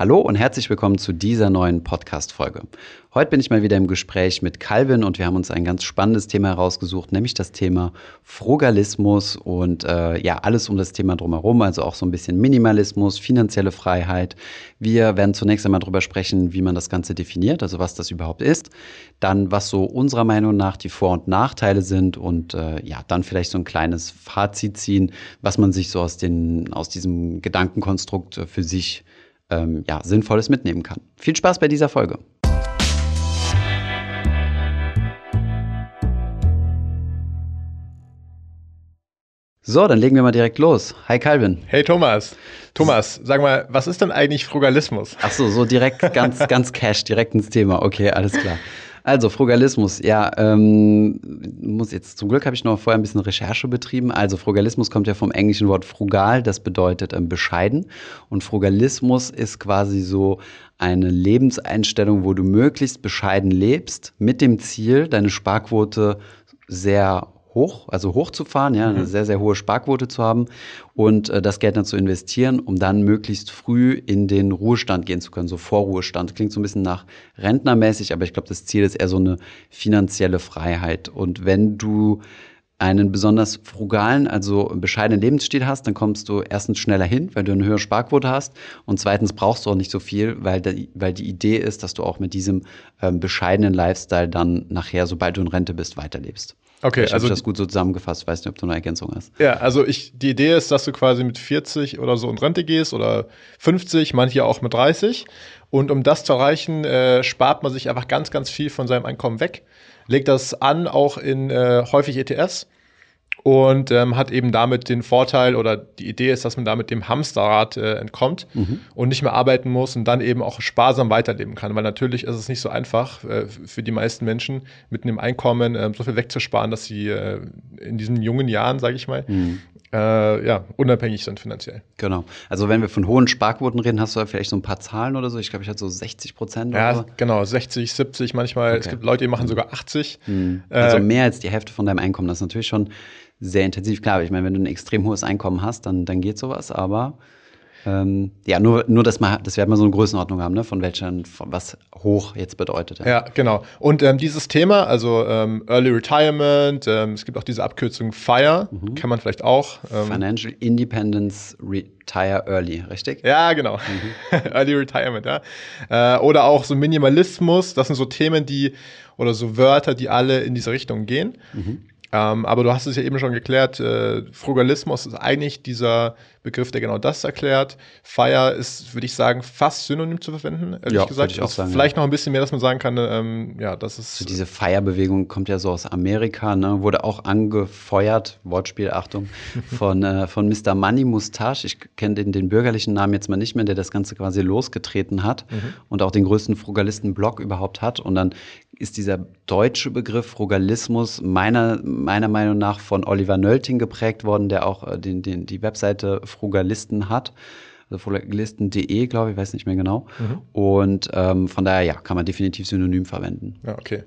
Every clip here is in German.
Hallo und herzlich willkommen zu dieser neuen Podcast-Folge. Heute bin ich mal wieder im Gespräch mit Calvin und wir haben uns ein ganz spannendes Thema herausgesucht, nämlich das Thema Frugalismus und äh, ja, alles um das Thema drumherum, also auch so ein bisschen Minimalismus, finanzielle Freiheit. Wir werden zunächst einmal darüber sprechen, wie man das Ganze definiert, also was das überhaupt ist, dann was so unserer Meinung nach die Vor- und Nachteile sind und äh, ja, dann vielleicht so ein kleines Fazit ziehen, was man sich so aus, den, aus diesem Gedankenkonstrukt für sich ähm, ja, Sinnvolles mitnehmen kann. Viel Spaß bei dieser Folge. So, dann legen wir mal direkt los. Hi Calvin. Hey Thomas. Thomas, sag mal, was ist denn eigentlich Frugalismus? Ach so, so direkt ganz, ganz cash, direkt ins Thema. Okay, alles klar. Also Frugalismus, ja, ähm, muss jetzt zum Glück habe ich noch vorher ein bisschen Recherche betrieben. Also Frugalismus kommt ja vom englischen Wort frugal, das bedeutet ähm, bescheiden. Und Frugalismus ist quasi so eine Lebenseinstellung, wo du möglichst bescheiden lebst, mit dem Ziel, deine Sparquote sehr hoch, also hochzufahren, ja, eine mhm. sehr, sehr hohe Sparquote zu haben und äh, das Geld dann zu investieren, um dann möglichst früh in den Ruhestand gehen zu können, so Vorruhestand. Klingt so ein bisschen nach Rentnermäßig, aber ich glaube, das Ziel ist eher so eine finanzielle Freiheit. Und wenn du einen besonders frugalen, also bescheidenen Lebensstil hast, dann kommst du erstens schneller hin, weil du eine höhere Sparquote hast und zweitens brauchst du auch nicht so viel, weil, die, weil die Idee ist, dass du auch mit diesem ähm, bescheidenen Lifestyle dann nachher, sobald du in Rente bist, weiterlebst. Okay, ich also das gut so zusammengefasst. Weiß nicht, ob du eine Ergänzung hast. Ja, also ich, die Idee ist, dass du quasi mit 40 oder so in Rente gehst oder 50, manche auch mit 30. Und um das zu erreichen, äh, spart man sich einfach ganz, ganz viel von seinem Einkommen weg, legt das an auch in äh, häufig ETFs und ähm, hat eben damit den Vorteil oder die Idee ist, dass man damit dem Hamsterrad äh, entkommt mhm. und nicht mehr arbeiten muss und dann eben auch sparsam weiterleben kann. Weil natürlich ist es nicht so einfach äh, für die meisten Menschen mit einem Einkommen äh, so viel wegzusparen, dass sie äh, in diesen jungen Jahren, sage ich mal, mhm. Äh, ja, unabhängig sind finanziell. Genau. Also wenn wir von hohen Sparquoten reden, hast du da vielleicht so ein paar Zahlen oder so? Ich glaube, ich hatte so 60 Prozent. Ja, so. genau, 60, 70 manchmal. Okay. Es gibt Leute, die machen sogar 80. Mhm. Also äh, mehr als die Hälfte von deinem Einkommen. Das ist natürlich schon sehr intensiv. Klar, ich meine, wenn du ein extrem hohes Einkommen hast, dann, dann geht sowas, aber ähm, ja, nur, nur dass, man, dass wir halt mal so eine Größenordnung haben, ne, von welchen, von was hoch jetzt bedeutet. Ja, ja genau. Und ähm, dieses Thema, also ähm, Early Retirement, ähm, es gibt auch diese Abkürzung FIRE, mhm. kann man vielleicht auch. Ähm, Financial Independence Retire Early, richtig? Ja, genau. Mhm. Early Retirement, ja. Äh, oder auch so Minimalismus, das sind so Themen, die, oder so Wörter, die alle in diese Richtung gehen. Mhm. Ähm, aber du hast es ja eben schon geklärt, äh, Frugalismus ist eigentlich dieser Begriff, der genau das erklärt. Fire ist, würde ich sagen, fast synonym zu verwenden, ehrlich ja, gesagt. Ich auch sagen, vielleicht ja. noch ein bisschen mehr, dass man sagen kann, ähm, ja, das ist. So diese Fire-Bewegung kommt ja so aus Amerika, ne? wurde auch angefeuert, Wortspiel, Achtung, von, äh, von Mr. Money Mustache. Ich kenne den, den bürgerlichen Namen jetzt mal nicht mehr, der das Ganze quasi losgetreten hat mhm. und auch den größten Frugalisten-Blog überhaupt hat. Und dann ist dieser deutsche Begriff Frugalismus meiner, meiner Meinung nach von Oliver Nölting geprägt worden, der auch äh, den, den, die Webseite Frugalisten hat. Also frugalisten.de, glaube ich, weiß nicht mehr genau. Mhm. Und ähm, von daher, ja, kann man definitiv synonym verwenden. Ja, okay.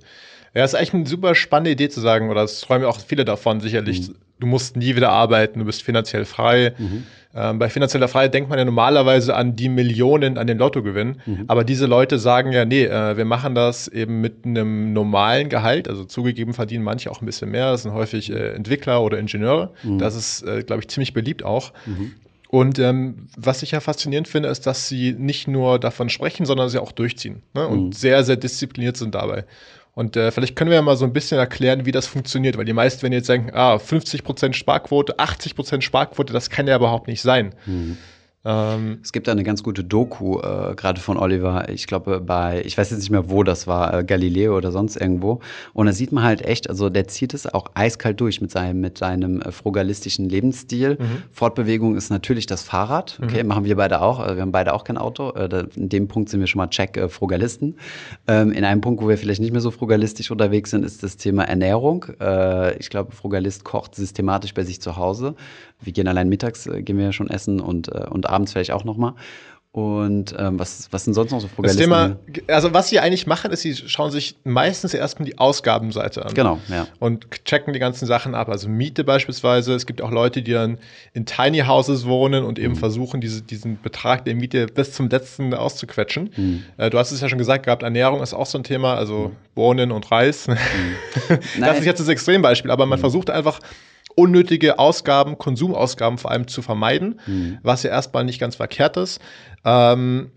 Ja, ist eigentlich eine super spannende Idee zu sagen, oder das träumen auch viele davon, sicherlich. Mhm. Du musst nie wieder arbeiten, du bist finanziell frei. Mhm. Ähm, bei finanzieller Freiheit denkt man ja normalerweise an die Millionen an den Lottogewinn. Mhm. Aber diese Leute sagen ja, nee, äh, wir machen das eben mit einem normalen Gehalt. Also zugegeben verdienen manche auch ein bisschen mehr. Das sind häufig äh, Entwickler oder Ingenieure. Mhm. Das ist, äh, glaube ich, ziemlich beliebt auch. Mhm. Und ähm, was ich ja faszinierend finde, ist, dass sie nicht nur davon sprechen, sondern sie auch durchziehen ne? und mhm. sehr, sehr diszipliniert sind dabei. Und äh, vielleicht können wir ja mal so ein bisschen erklären, wie das funktioniert, weil die meisten, wenn jetzt denken, ah, 50% Sparquote, 80% Sparquote, das kann ja überhaupt nicht sein. Mhm. Ähm, es gibt eine ganz gute Doku, äh, gerade von Oliver, ich glaube bei, ich weiß jetzt nicht mehr, wo das war, äh, Galileo oder sonst irgendwo. Und da sieht man halt echt, also der zieht es auch eiskalt durch mit seinem, mit seinem äh, frugalistischen Lebensstil. Mhm. Fortbewegung ist natürlich das Fahrrad. Okay, mhm. machen wir beide auch. Äh, wir haben beide auch kein Auto. Äh, in dem Punkt sind wir schon mal check äh, Frugalisten. Ähm, in einem Punkt, wo wir vielleicht nicht mehr so frugalistisch unterwegs sind, ist das Thema Ernährung. ich glaube, Frugalist kocht systematisch bei sich zu Hause. Wir gehen allein mittags, gehen wir ja schon essen und, und abends vielleicht auch nochmal. Und ähm, was, was sind sonst noch so Frugalisten? Das Thema, also was sie eigentlich machen, ist, sie schauen sich meistens erstmal die Ausgabenseite an. Genau, ja. Und checken die ganzen Sachen ab. Also Miete beispielsweise. Es gibt auch Leute, die dann in Tiny Houses wohnen und eben mhm. versuchen, diese, diesen Betrag der Miete bis zum letzten auszuquetschen. Mhm. Äh, du hast es ja schon gesagt gehabt, Ernährung ist auch so ein Thema, also mhm. Bohnen und Reis. Mhm. das ist jetzt das Extrembeispiel, aber man mhm. versucht einfach unnötige Ausgaben, Konsumausgaben vor allem zu vermeiden, mhm. was ja erstmal nicht ganz verkehrt ist. Ähm,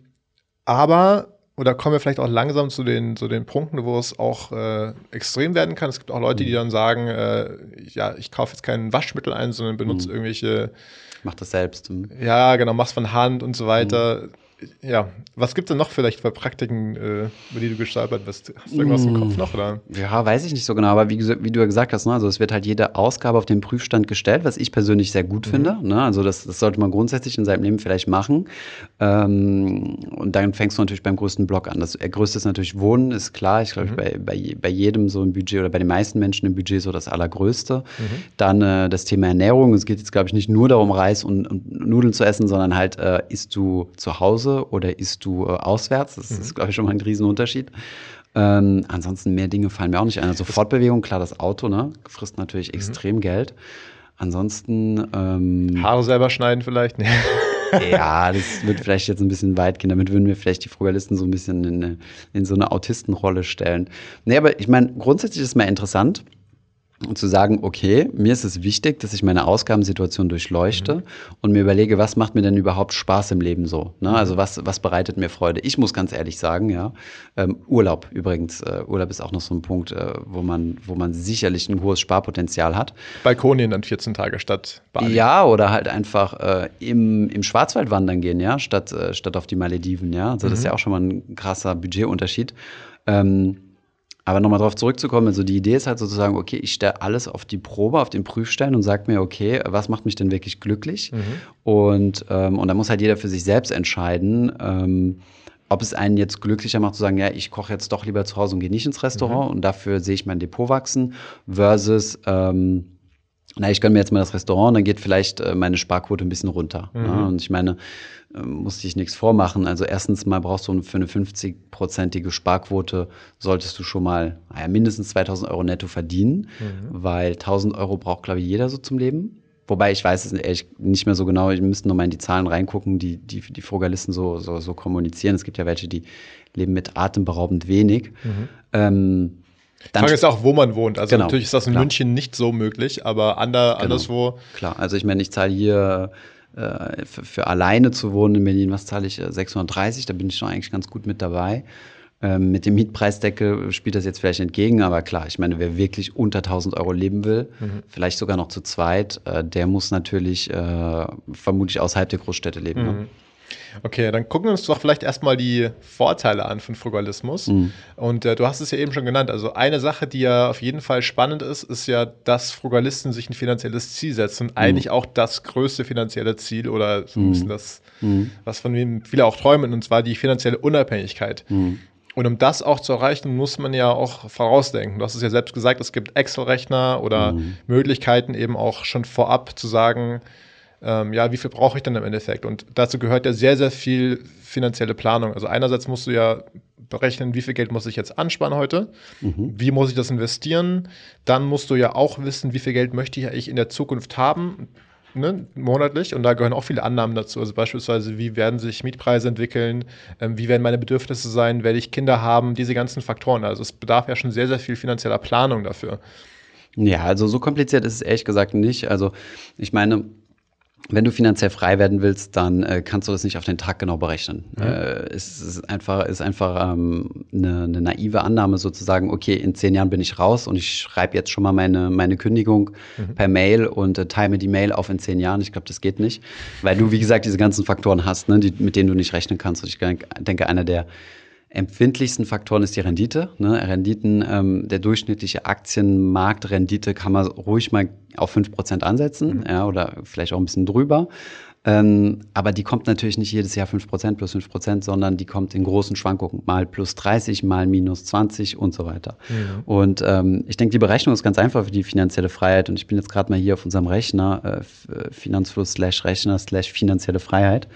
aber oder kommen wir vielleicht auch langsam zu den, zu den Punkten, wo es auch äh, extrem werden kann. Es gibt auch Leute, die mhm. dann sagen, äh, ja, ich kaufe jetzt kein Waschmittel ein, sondern benutze mhm. irgendwelche. Mach das selbst. Mhm. Ja, genau, mach's von Hand und so weiter. Ja, was gibt es denn noch vielleicht für Praktiken, äh, über die du gestolpert bist? Hast du irgendwas im Kopf mm. noch? Oder? Ja, weiß ich nicht so genau, aber wie, wie du ja gesagt hast, ne, also es wird halt jede Ausgabe auf den Prüfstand gestellt, was ich persönlich sehr gut mhm. finde. Ne? Also das, das, sollte man grundsätzlich in seinem Leben vielleicht machen. Ähm, und dann fängst du natürlich beim größten Block an. Das äh, größte ist natürlich Wohnen, ist klar. Ich glaube, mhm. bei, bei, bei jedem so ein Budget oder bei den meisten Menschen im Budget so das Allergrößte. Mhm. Dann äh, das Thema Ernährung. Es geht jetzt, glaube ich, nicht nur darum, Reis und, und Nudeln zu essen, sondern halt, äh, isst du zu Hause oder isst du äh, auswärts? Das mhm. ist, glaube ich, schon mal ein Riesenunterschied. Ähm, ansonsten mehr Dinge fallen mir auch nicht ein. Also Fortbewegung, klar, das Auto, ne, frisst natürlich mhm. extrem Geld. Ansonsten ähm, Haare selber schneiden vielleicht. Nee. ja, das wird vielleicht jetzt ein bisschen weit gehen. Damit würden wir vielleicht die Frugalisten so ein bisschen in, in so eine Autistenrolle stellen. Nee, aber ich meine, grundsätzlich ist es mal interessant und zu sagen, okay, mir ist es wichtig, dass ich meine Ausgabensituation durchleuchte mhm. und mir überlege, was macht mir denn überhaupt Spaß im Leben so? Ne? Also mhm. was, was bereitet mir Freude? Ich muss ganz ehrlich sagen, ja, ähm, Urlaub übrigens, äh, Urlaub ist auch noch so ein Punkt, äh, wo, man, wo man sicherlich ein hohes Sparpotenzial hat. Balkonien dann 14 Tage statt Bali. Ja, oder halt einfach äh, im, im Schwarzwald wandern gehen, ja, statt, äh, statt auf die Malediven, ja. Also mhm. das ist mhm. ja auch schon mal ein krasser Budgetunterschied. Ähm, aber nochmal darauf zurückzukommen, also die Idee ist halt sozusagen, okay, ich stelle alles auf die Probe, auf den Prüfstein und sage mir, okay, was macht mich denn wirklich glücklich? Mhm. Und, ähm, und da muss halt jeder für sich selbst entscheiden, ähm, ob es einen jetzt glücklicher macht zu sagen, ja, ich koche jetzt doch lieber zu Hause und gehe nicht ins Restaurant mhm. und dafür sehe ich mein Depot wachsen, versus ähm, na, ich gönne mir jetzt mal das Restaurant, dann geht vielleicht äh, meine Sparquote ein bisschen runter. Mhm. Ja, und ich meine, äh, muss ich nichts vormachen. Also erstens mal brauchst du für eine 50-prozentige Sparquote, solltest du schon mal naja, mindestens 2000 Euro netto verdienen, mhm. weil 1000 Euro braucht, glaube ich, jeder so zum Leben. Wobei ich weiß es ehrlich nicht mehr so genau. Ich müsste noch mal in die Zahlen reingucken, die die, die Frugalisten so, so, so kommunizieren. Es gibt ja welche, die leben mit atemberaubend wenig. Mhm. Ähm, dann Frage ist auch, wo man wohnt. Also genau, natürlich ist das in klar. München nicht so möglich, aber ander, genau. anderswo. Klar, also ich meine, ich zahle hier äh, für, für, alleine zu wohnen in Berlin, was zahle ich? 630, äh, da bin ich schon eigentlich ganz gut mit dabei. Ähm, mit dem Mietpreisdeckel spielt das jetzt vielleicht entgegen, aber klar, ich meine, wer wirklich unter 1000 Euro leben will, mhm. vielleicht sogar noch zu zweit, äh, der muss natürlich äh, vermutlich außerhalb der Großstädte leben. Ne? Mhm. Ne? Okay, dann gucken wir uns doch vielleicht erstmal die Vorteile an von Frugalismus. Mhm. Und äh, du hast es ja eben schon genannt. Also eine Sache, die ja auf jeden Fall spannend ist, ist ja, dass Frugalisten sich ein finanzielles Ziel setzen. Mhm. eigentlich auch das größte finanzielle Ziel oder so ein bisschen mhm. das, mhm. was von dem viele auch träumen, und zwar die finanzielle Unabhängigkeit. Mhm. Und um das auch zu erreichen, muss man ja auch vorausdenken. Du hast es ja selbst gesagt, es gibt Excel-Rechner oder mhm. Möglichkeiten eben auch schon vorab zu sagen, ähm, ja, wie viel brauche ich denn im Endeffekt? Und dazu gehört ja sehr, sehr viel finanzielle Planung. Also einerseits musst du ja berechnen, wie viel Geld muss ich jetzt ansparen heute, mhm. wie muss ich das investieren. Dann musst du ja auch wissen, wie viel Geld möchte ich in der Zukunft haben, ne, monatlich. Und da gehören auch viele Annahmen dazu. Also beispielsweise, wie werden sich Mietpreise entwickeln, ähm, wie werden meine Bedürfnisse sein, werde ich Kinder haben, diese ganzen Faktoren. Also es bedarf ja schon sehr, sehr viel finanzieller Planung dafür. Ja, also so kompliziert ist es ehrlich gesagt nicht. Also ich meine, wenn du finanziell frei werden willst, dann äh, kannst du das nicht auf den Tag genau berechnen. Mhm. Äh, es ist einfach, ist einfach ähm, eine, eine naive Annahme sozusagen, okay, in zehn Jahren bin ich raus und ich schreibe jetzt schon mal meine, meine Kündigung mhm. per Mail und äh, time die Mail auf in zehn Jahren. Ich glaube, das geht nicht, weil du, wie gesagt, diese ganzen Faktoren hast, ne, die, mit denen du nicht rechnen kannst. Und ich denke, einer der empfindlichsten Faktoren ist die Rendite. Ne? Renditen, ähm, der durchschnittliche Aktienmarktrendite kann man ruhig mal auf fünf Prozent ansetzen mhm. ja, oder vielleicht auch ein bisschen drüber. Ähm, aber die kommt natürlich nicht jedes Jahr fünf Prozent plus fünf Prozent, sondern die kommt in großen Schwankungen, mal plus 30, mal minus 20 und so weiter. Mhm. Und ähm, ich denke, die Berechnung ist ganz einfach für die finanzielle Freiheit. Und ich bin jetzt gerade mal hier auf unserem Rechner, äh, Finanzfluss slash Rechner slash finanzielle Freiheit.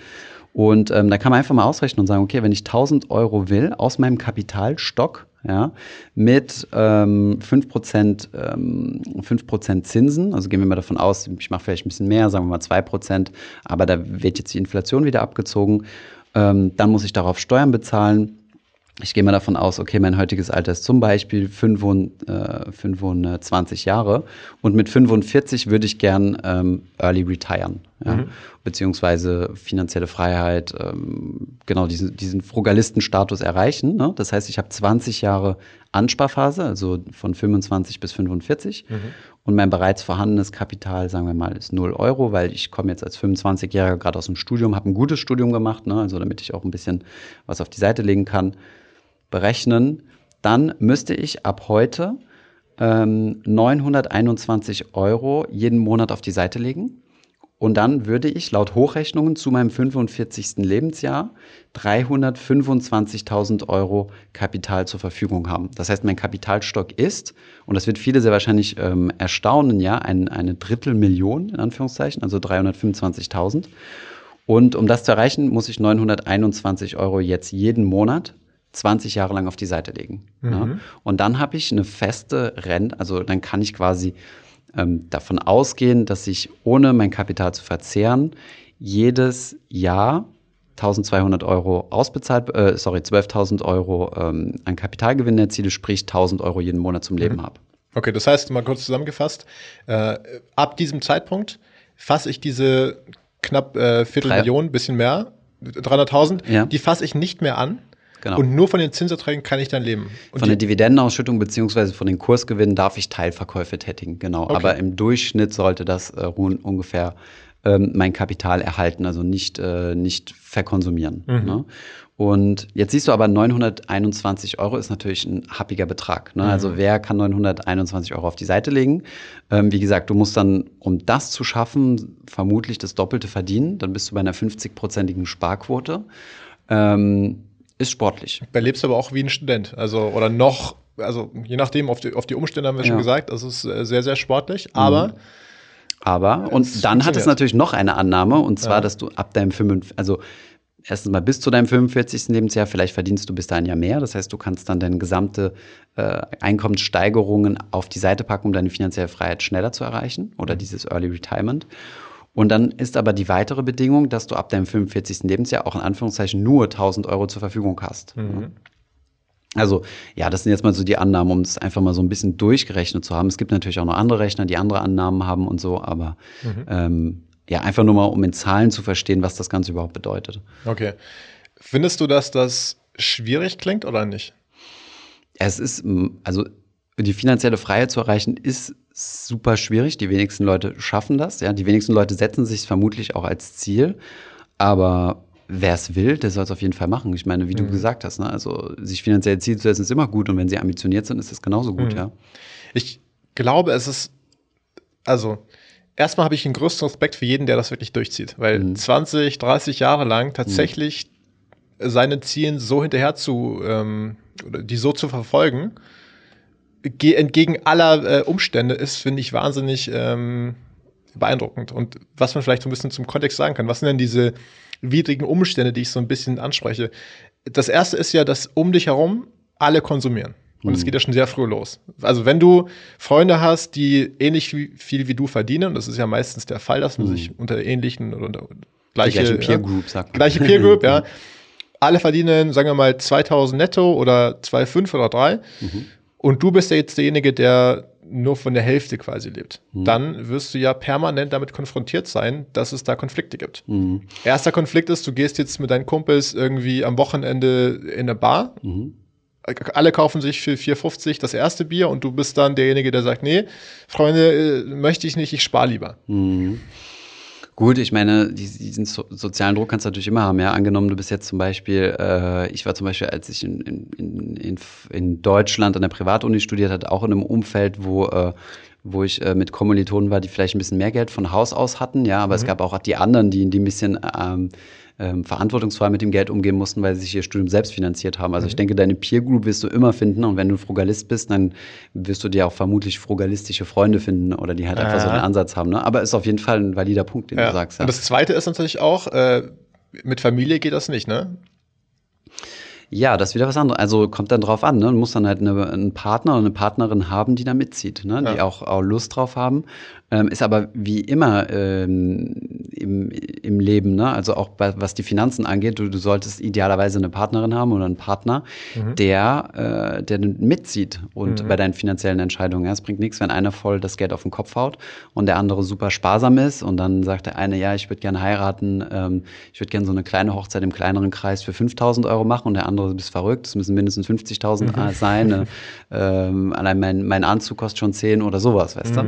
Und ähm, da kann man einfach mal ausrechnen und sagen, okay, wenn ich 1000 Euro will aus meinem Kapitalstock, ja, mit ähm, 5%, ähm, 5% Zinsen, also gehen wir mal davon aus, ich mache vielleicht ein bisschen mehr, sagen wir mal 2%, aber da wird jetzt die Inflation wieder abgezogen, ähm, dann muss ich darauf Steuern bezahlen. Ich gehe mal davon aus, okay, mein heutiges Alter ist zum Beispiel 25 äh, Jahre und mit 45 würde ich gern ähm, early retiren, ja? mhm. beziehungsweise finanzielle Freiheit, ähm, genau diesen, diesen Frugalistenstatus erreichen. Ne? Das heißt, ich habe 20 Jahre Ansparphase, also von 25 bis 45 mhm. und mein bereits vorhandenes Kapital, sagen wir mal, ist 0 Euro, weil ich komme jetzt als 25-Jähriger gerade aus dem Studium, habe ein gutes Studium gemacht, ne? also damit ich auch ein bisschen was auf die Seite legen kann berechnen, dann müsste ich ab heute ähm, 921 Euro jeden Monat auf die Seite legen. Und dann würde ich laut Hochrechnungen zu meinem 45. Lebensjahr 325.000 Euro Kapital zur Verfügung haben. Das heißt, mein Kapitalstock ist, und das wird viele sehr wahrscheinlich ähm, erstaunen, ja, ein, eine Drittelmillion in Anführungszeichen, also 325.000. Und um das zu erreichen, muss ich 921 Euro jetzt jeden Monat 20 Jahre lang auf die Seite legen. Mhm. Ja? Und dann habe ich eine feste Rente, also dann kann ich quasi ähm, davon ausgehen, dass ich ohne mein Kapital zu verzehren jedes Jahr 1200 Euro ausbezahlt, äh, sorry, 12.000 Euro ähm, an Kapitalgewinn erziele, sprich 1000 Euro jeden Monat zum Leben mhm. habe. Okay, das heißt, mal kurz zusammengefasst, äh, ab diesem Zeitpunkt fasse ich diese knapp äh, Viertelmillion, bisschen mehr, 300.000, ja. die fasse ich nicht mehr an, Genau. Und nur von den Zinserträgen kann ich dann leben. Und von der Dividendenausschüttung beziehungsweise von den Kursgewinnen darf ich Teilverkäufe tätigen, genau. Okay. Aber im Durchschnitt sollte das äh, ungefähr ähm, mein Kapital erhalten, also nicht, äh, nicht verkonsumieren. Mhm. Ne? Und jetzt siehst du aber, 921 Euro ist natürlich ein happiger Betrag. Ne? Also mhm. Also wer kann 921 Euro auf die Seite legen? Ähm, wie gesagt, du musst dann, um das zu schaffen, vermutlich das Doppelte verdienen. Dann bist du bei einer 50-prozentigen Sparquote. Ähm, ist sportlich. Du lebst aber auch wie ein Student, also oder noch, also je nachdem, auf die, auf die Umstände haben wir ja. schon gesagt, das ist äh, sehr, sehr sportlich, aber. Mhm. Aber, und dann hat es natürlich noch eine Annahme, und zwar, ja. dass du ab deinem 45, also erstens mal bis zu deinem 45. Lebensjahr, vielleicht verdienst du bis dahin ja mehr. Das heißt, du kannst dann deine gesamte äh, Einkommenssteigerungen auf die Seite packen, um deine finanzielle Freiheit schneller zu erreichen oder mhm. dieses Early Retirement. Und dann ist aber die weitere Bedingung, dass du ab deinem 45. Lebensjahr auch in Anführungszeichen nur 1000 Euro zur Verfügung hast. Mhm. Also, ja, das sind jetzt mal so die Annahmen, um es einfach mal so ein bisschen durchgerechnet zu haben. Es gibt natürlich auch noch andere Rechner, die andere Annahmen haben und so, aber mhm. ähm, ja, einfach nur mal, um in Zahlen zu verstehen, was das Ganze überhaupt bedeutet. Okay. Findest du, dass das schwierig klingt oder nicht? Es ist, also die finanzielle Freiheit zu erreichen, ist super schwierig. Die wenigsten Leute schaffen das. Ja, die wenigsten Leute setzen sich vermutlich auch als Ziel. Aber wer es will, der soll es auf jeden Fall machen. Ich meine, wie mhm. du gesagt hast, ne? also sich finanziell Ziel zu setzen ist immer gut und wenn sie ambitioniert sind, ist das genauso gut, mhm. ja. Ich glaube, es ist, also erstmal habe ich einen größten Respekt für jeden, der das wirklich durchzieht, weil mhm. 20, 30 Jahre lang tatsächlich mhm. seinen Zielen so hinterher zu, ähm, oder die so zu verfolgen, entgegen aller äh, Umstände ist, finde ich, wahnsinnig ähm, beeindruckend. Und was man vielleicht so ein bisschen zum Kontext sagen kann, was sind denn diese widrigen Umstände, die ich so ein bisschen anspreche? Das erste ist ja, dass um dich herum alle konsumieren. Und es mhm. geht ja schon sehr früh los. Also wenn du Freunde hast, die ähnlich viel wie du verdienen, und das ist ja meistens der Fall, dass man mhm. sich unter ähnlichen oder gleiche, gleiche Peer Group sagt. Gleiche Peer Group, ja. Alle verdienen, sagen wir mal, 2000 netto oder 2,5 oder 3. Mhm und du bist ja jetzt derjenige, der nur von der Hälfte quasi lebt, mhm. dann wirst du ja permanent damit konfrontiert sein, dass es da Konflikte gibt. Mhm. Erster Konflikt ist, du gehst jetzt mit deinen Kumpels irgendwie am Wochenende in eine Bar. Mhm. Alle kaufen sich für 4,50 das erste Bier und du bist dann derjenige, der sagt, nee, Freunde, äh, möchte ich nicht, ich spare lieber. Gut, ich meine, diesen so sozialen Druck kannst du natürlich immer haben. Ja, angenommen, du bist jetzt zum Beispiel, äh, ich war zum Beispiel, als ich in, in, in, in Deutschland an der Privatuni studiert hatte, auch in einem Umfeld, wo äh, wo ich äh, mit Kommilitonen war, die vielleicht ein bisschen mehr Geld von Haus aus hatten, ja, aber mhm. es gab auch die anderen, die, die ein bisschen ähm, ähm, verantwortungsvoll mit dem Geld umgehen mussten, weil sie sich ihr Studium selbst finanziert haben. Also mhm. ich denke, deine Peer Group wirst du immer finden und wenn du Frugalist bist, dann wirst du dir auch vermutlich frugalistische Freunde finden oder die halt ja. einfach so einen Ansatz haben. Ne? Aber ist auf jeden Fall ein valider Punkt, den ja. du sagst. Ja. Und das Zweite ist natürlich auch, äh, mit Familie geht das nicht, ne? Ja, das ist wieder was anderes. Also kommt dann drauf an, ne? Du musst dann halt eine, einen Partner oder eine Partnerin haben, die da mitzieht, ne? die auch, auch Lust drauf haben. Ähm, ist aber wie immer ähm, im, im Leben, ne? also auch bei, was die Finanzen angeht, du, du solltest idealerweise eine Partnerin haben oder einen Partner, mhm. der, äh, der mitzieht und mhm. bei deinen finanziellen Entscheidungen. Ja, es bringt nichts, wenn einer voll das Geld auf den Kopf haut und der andere super sparsam ist und dann sagt der eine, ja, ich würde gerne heiraten, ähm, ich würde gerne so eine kleine Hochzeit im kleineren Kreis für 5000 Euro machen und der andere, du bist verrückt, es müssen mindestens 50.000 mhm. sein. Ähm, allein mein, mein Anzug kostet schon 10 oder sowas, weißt du?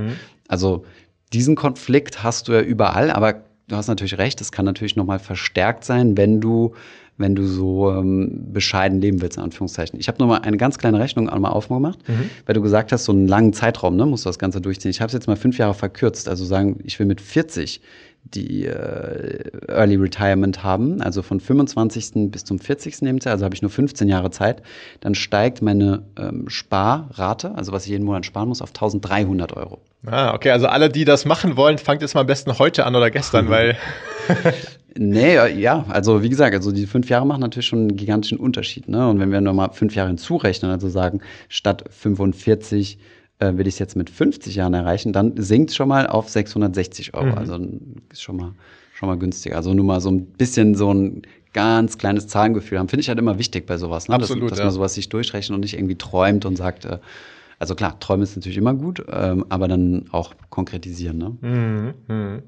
Also diesen Konflikt hast du ja überall, aber du hast natürlich recht, es kann natürlich nochmal verstärkt sein, wenn du wenn du so ähm, bescheiden leben willst, in Anführungszeichen. Ich habe nochmal eine ganz kleine Rechnung einmal aufgemacht, mhm. weil du gesagt hast, so einen langen Zeitraum, ne, musst du das Ganze durchziehen. Ich habe es jetzt mal fünf Jahre verkürzt, also sagen, ich will mit 40 die äh, Early Retirement haben, also von 25. bis zum 40. Lebensjahr, also habe ich nur 15 Jahre Zeit, dann steigt meine ähm, Sparrate, also was ich jeden Monat sparen muss, auf 1300 Euro. Ah, okay, also alle, die das machen wollen, fangt jetzt mal am besten heute an oder gestern, weil. nee, ja, also wie gesagt, also die fünf Jahre machen natürlich schon einen gigantischen Unterschied. Ne? Und wenn wir nochmal fünf Jahre hinzurechnen, also sagen, statt 45 äh, will ich es jetzt mit 50 Jahren erreichen, dann sinkt es schon mal auf 660 Euro. Mhm. Also ist schon mal, schon mal günstiger. Also nur mal so ein bisschen so ein ganz kleines Zahlengefühl haben. Finde ich halt immer wichtig bei sowas, ne? Absolut, dass, dass ja. man sowas sich durchrechnet und nicht irgendwie träumt und sagt, äh, also klar, träumen ist natürlich immer gut, ähm, aber dann auch konkretisieren. Ne? Mhm, mhm.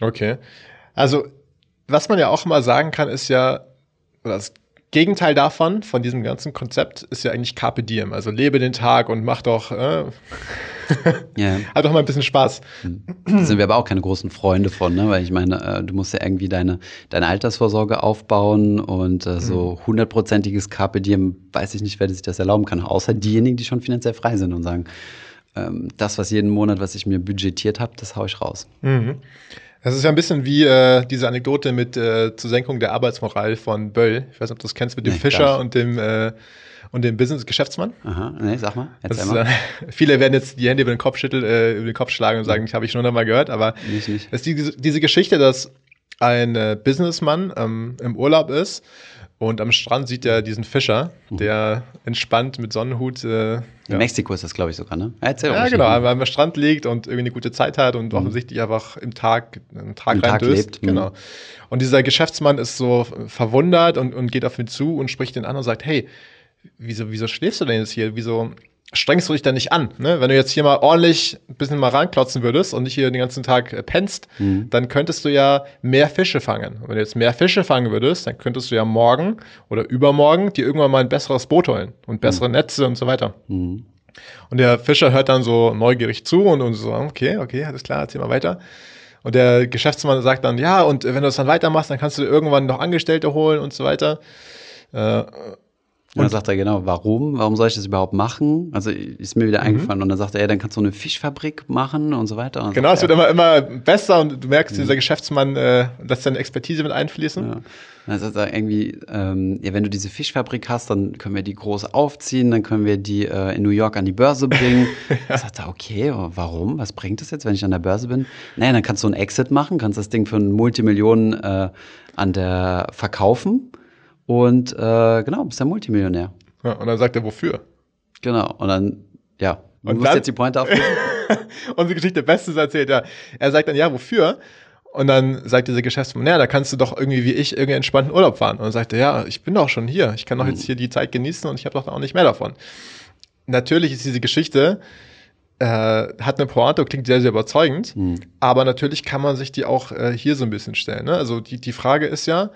Okay. Also, was man ja auch mal sagen kann, ist ja, das Gegenteil davon, von diesem ganzen Konzept, ist ja eigentlich Carpe Diem. Also lebe den Tag und mach doch, äh, ja. Hat doch mal ein bisschen Spaß. Da sind wir aber auch keine großen Freunde von, ne? weil ich meine, äh, du musst ja irgendwie deine, deine Altersvorsorge aufbauen und äh, so mhm. hundertprozentiges Carpe Diem, weiß ich nicht, wer sich das erlauben kann, außer diejenigen, die schon finanziell frei sind und sagen, ähm, das, was jeden Monat, was ich mir budgetiert habe, das haue ich raus. Mhm. Das ist ja ein bisschen wie äh, diese Anekdote mit äh, zur Senkung der Arbeitsmoral von Böll. Ich weiß nicht, ob du das kennst mit dem nee, Fischer und dem äh, und dem Business-Geschäftsmann. Aha, nee, sag mal. Das, mal. Äh, viele werden jetzt die Hände über den Kopf schütteln, äh, über den Kopf schlagen und sagen, ich habe ich schon einmal gehört, aber nicht, nicht. es ist die, diese Geschichte, dass ein äh, Businessmann ähm, im Urlaub ist und am Strand sieht er diesen Fischer, mhm. der entspannt mit Sonnenhut. Äh, in ja. Mexiko ist das, glaube ich, sogar, ne? Erzähl ja, genau, aber am Strand liegt und irgendwie eine gute Zeit hat und mhm. offensichtlich einfach im Tag, im Tag Im rein Tag lebt. Mhm. Genau. Und dieser Geschäftsmann ist so verwundert und, und geht auf ihn zu und spricht ihn an und sagt: Hey, wieso, wieso schläfst du denn jetzt hier? Wieso strengst du dich da nicht an. Ne? Wenn du jetzt hier mal ordentlich ein bisschen mal ranklotzen würdest und nicht hier den ganzen Tag äh, pennst, mhm. dann könntest du ja mehr Fische fangen. Und wenn du jetzt mehr Fische fangen würdest, dann könntest du ja morgen oder übermorgen dir irgendwann mal ein besseres Boot holen und bessere mhm. Netze und so weiter. Mhm. Und der Fischer hört dann so neugierig zu und, und so, okay, okay, alles klar, erzähl mal weiter. Und der Geschäftsmann sagt dann, ja, und wenn du das dann weitermachst, dann kannst du irgendwann noch Angestellte holen und so weiter. Äh, und dann sagt er genau, warum? Warum soll ich das überhaupt machen? Also ist mir wieder mhm. eingefallen. Und dann sagt er, ja, dann kannst du eine Fischfabrik machen und so weiter. Und genau, es wird immer, immer besser und du merkst, mhm. dieser Geschäftsmann äh, lässt seine Expertise mit einfließen. Ja. Dann sagt er irgendwie, ähm, ja, wenn du diese Fischfabrik hast, dann können wir die groß aufziehen, dann können wir die äh, in New York an die Börse bringen. ja. Dann sagt er, okay, warum? Was bringt das jetzt, wenn ich an der Börse bin? Naja, dann kannst du einen Exit machen, kannst das Ding für Multimillionen äh, an der verkaufen und äh, genau, bist der Multimillionär. Ja, und dann sagt er, wofür? Genau, und dann, ja, du und musst dann, jetzt die Pointe auflösen. Unsere Geschichte Bestes erzählt, ja. Er sagt dann, ja, wofür? Und dann sagt dieser Geschäftsmann, naja, da kannst du doch irgendwie wie ich irgendwie entspannten Urlaub fahren. Und dann sagt er, ja, ich bin doch schon hier. Ich kann doch jetzt mhm. hier die Zeit genießen und ich habe doch auch nicht mehr davon. Natürlich ist diese Geschichte, äh, hat eine Pointe, klingt sehr, sehr überzeugend, mhm. aber natürlich kann man sich die auch äh, hier so ein bisschen stellen. Ne? Also die, die Frage ist ja,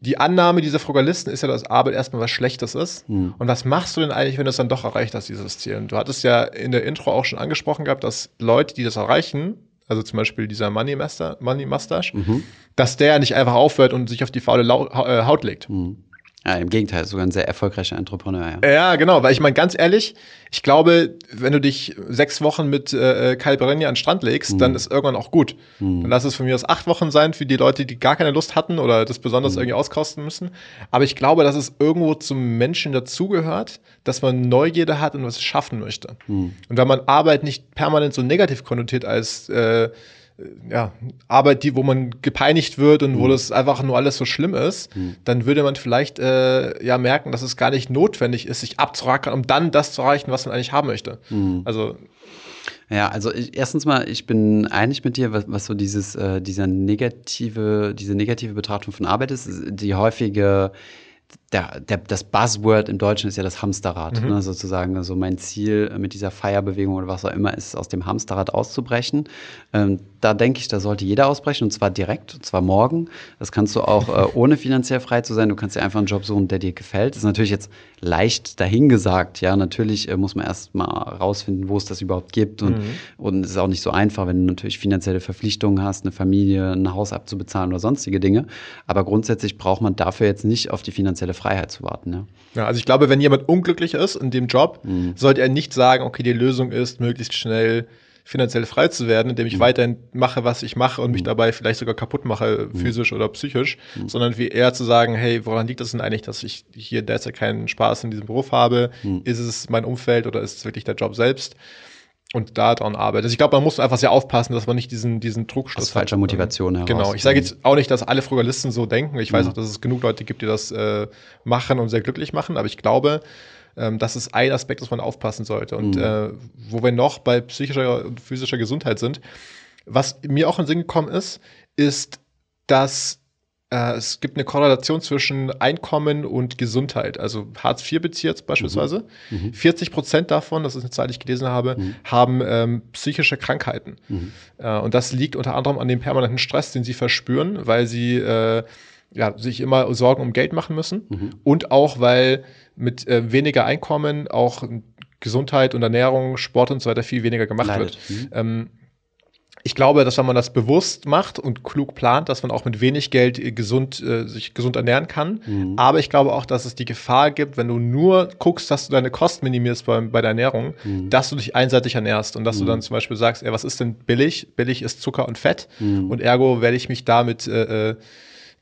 die Annahme dieser Frugalisten ist ja, dass Arbeit erstmal was Schlechtes ist. Hm. Und was machst du denn eigentlich, wenn du es dann doch erreicht hast, dieses Ziel? Und du hattest ja in der Intro auch schon angesprochen gehabt, dass Leute, die das erreichen, also zum Beispiel dieser Money, Master, Money Mustache, mhm. dass der nicht einfach aufhört und sich auf die faule äh, Haut legt. Mhm. Ja, im Gegenteil, sogar ein sehr erfolgreicher Entrepreneur. Ja, ja genau, weil ich meine, ganz ehrlich, ich glaube, wenn du dich sechs Wochen mit äh, Calperennia an den Strand legst, mhm. dann ist irgendwann auch gut. Mhm. Dann lass es von mir aus acht Wochen sein für die Leute, die gar keine Lust hatten oder das besonders mhm. irgendwie auskosten müssen. Aber ich glaube, dass es irgendwo zum Menschen dazugehört, dass man Neugierde hat und was schaffen möchte. Mhm. Und wenn man Arbeit nicht permanent so negativ konnotiert als äh, ja, Arbeit, die, wo man gepeinigt wird und mhm. wo das einfach nur alles so schlimm ist, mhm. dann würde man vielleicht äh, ja merken, dass es gar nicht notwendig ist, sich abzurackern, um dann das zu erreichen, was man eigentlich haben möchte. Mhm. Also ja, also ich, erstens mal, ich bin einig mit dir, was, was so dieses, äh, dieser negative, diese negative Betrachtung von Arbeit ist, die häufige der, der, das Buzzword im Deutschen ist ja das Hamsterrad, mhm. ne, sozusagen. Also mein Ziel mit dieser Feierbewegung oder was auch immer ist, aus dem Hamsterrad auszubrechen. Ähm, da denke ich, da sollte jeder ausbrechen und zwar direkt, und zwar morgen. Das kannst du auch äh, ohne finanziell frei zu sein. Du kannst dir einfach einen Job suchen, der dir gefällt. Das ist natürlich jetzt leicht dahingesagt. Ja, natürlich äh, muss man erst mal rausfinden, wo es das überhaupt gibt. Und, mhm. und es ist auch nicht so einfach, wenn du natürlich finanzielle Verpflichtungen hast, eine Familie, ein Haus abzubezahlen oder sonstige Dinge. Aber grundsätzlich braucht man dafür jetzt nicht auf die finanzielle Freiheit zu warten. Ja. ja also ich glaube, wenn jemand unglücklich ist in dem Job, mhm. sollte er nicht sagen, okay, die Lösung ist, möglichst schnell finanziell frei zu werden, indem ich mhm. weiterhin mache, was ich mache und mich mhm. dabei vielleicht sogar kaputt mache, mhm. physisch oder psychisch, mhm. sondern wie eher zu sagen, hey, woran liegt es denn eigentlich, dass ich hier derzeit keinen Spaß in diesem Beruf habe? Ist es mein Umfeld oder ist es wirklich der Job selbst? und da dran arbeitet. Also ich glaube, man muss einfach sehr aufpassen, dass man nicht diesen, diesen Trugschluss Aus falscher Motivation heraus. Genau. Ich sage jetzt auch nicht, dass alle Frugalisten so denken. Ich weiß ja. auch, dass es genug Leute gibt, die das äh, machen und sehr glücklich machen. Aber ich glaube, ähm, das ist ein Aspekt, dass man aufpassen sollte. Und mhm. äh, wo wir noch bei psychischer und physischer Gesundheit sind, was mir auch in den Sinn gekommen ist, ist, dass äh, es gibt eine Korrelation zwischen Einkommen und Gesundheit. Also Hartz-IV-Bezieher beispielsweise. Mhm. mhm. 40 Prozent davon, das ist eine Zahl, die ich gelesen habe, mhm. haben ähm, psychische Krankheiten. Mhm. Äh, und das liegt unter anderem an dem permanenten Stress, den sie verspüren, weil sie äh, ja, sich immer Sorgen um Geld machen müssen. Mhm. Und auch, weil mit äh, weniger Einkommen auch Gesundheit und Ernährung, Sport und so weiter viel weniger gemacht Leidet. wird. Mhm. Ähm, ich glaube, dass wenn man das bewusst macht und klug plant, dass man auch mit wenig Geld äh, gesund, äh, sich gesund ernähren kann. Mhm. Aber ich glaube auch, dass es die Gefahr gibt, wenn du nur guckst, dass du deine Kosten minimierst bei, bei der Ernährung, mhm. dass du dich einseitig ernährst und dass mhm. du dann zum Beispiel sagst, ey, was ist denn billig? Billig ist Zucker und Fett mhm. und ergo werde ich mich damit äh, äh,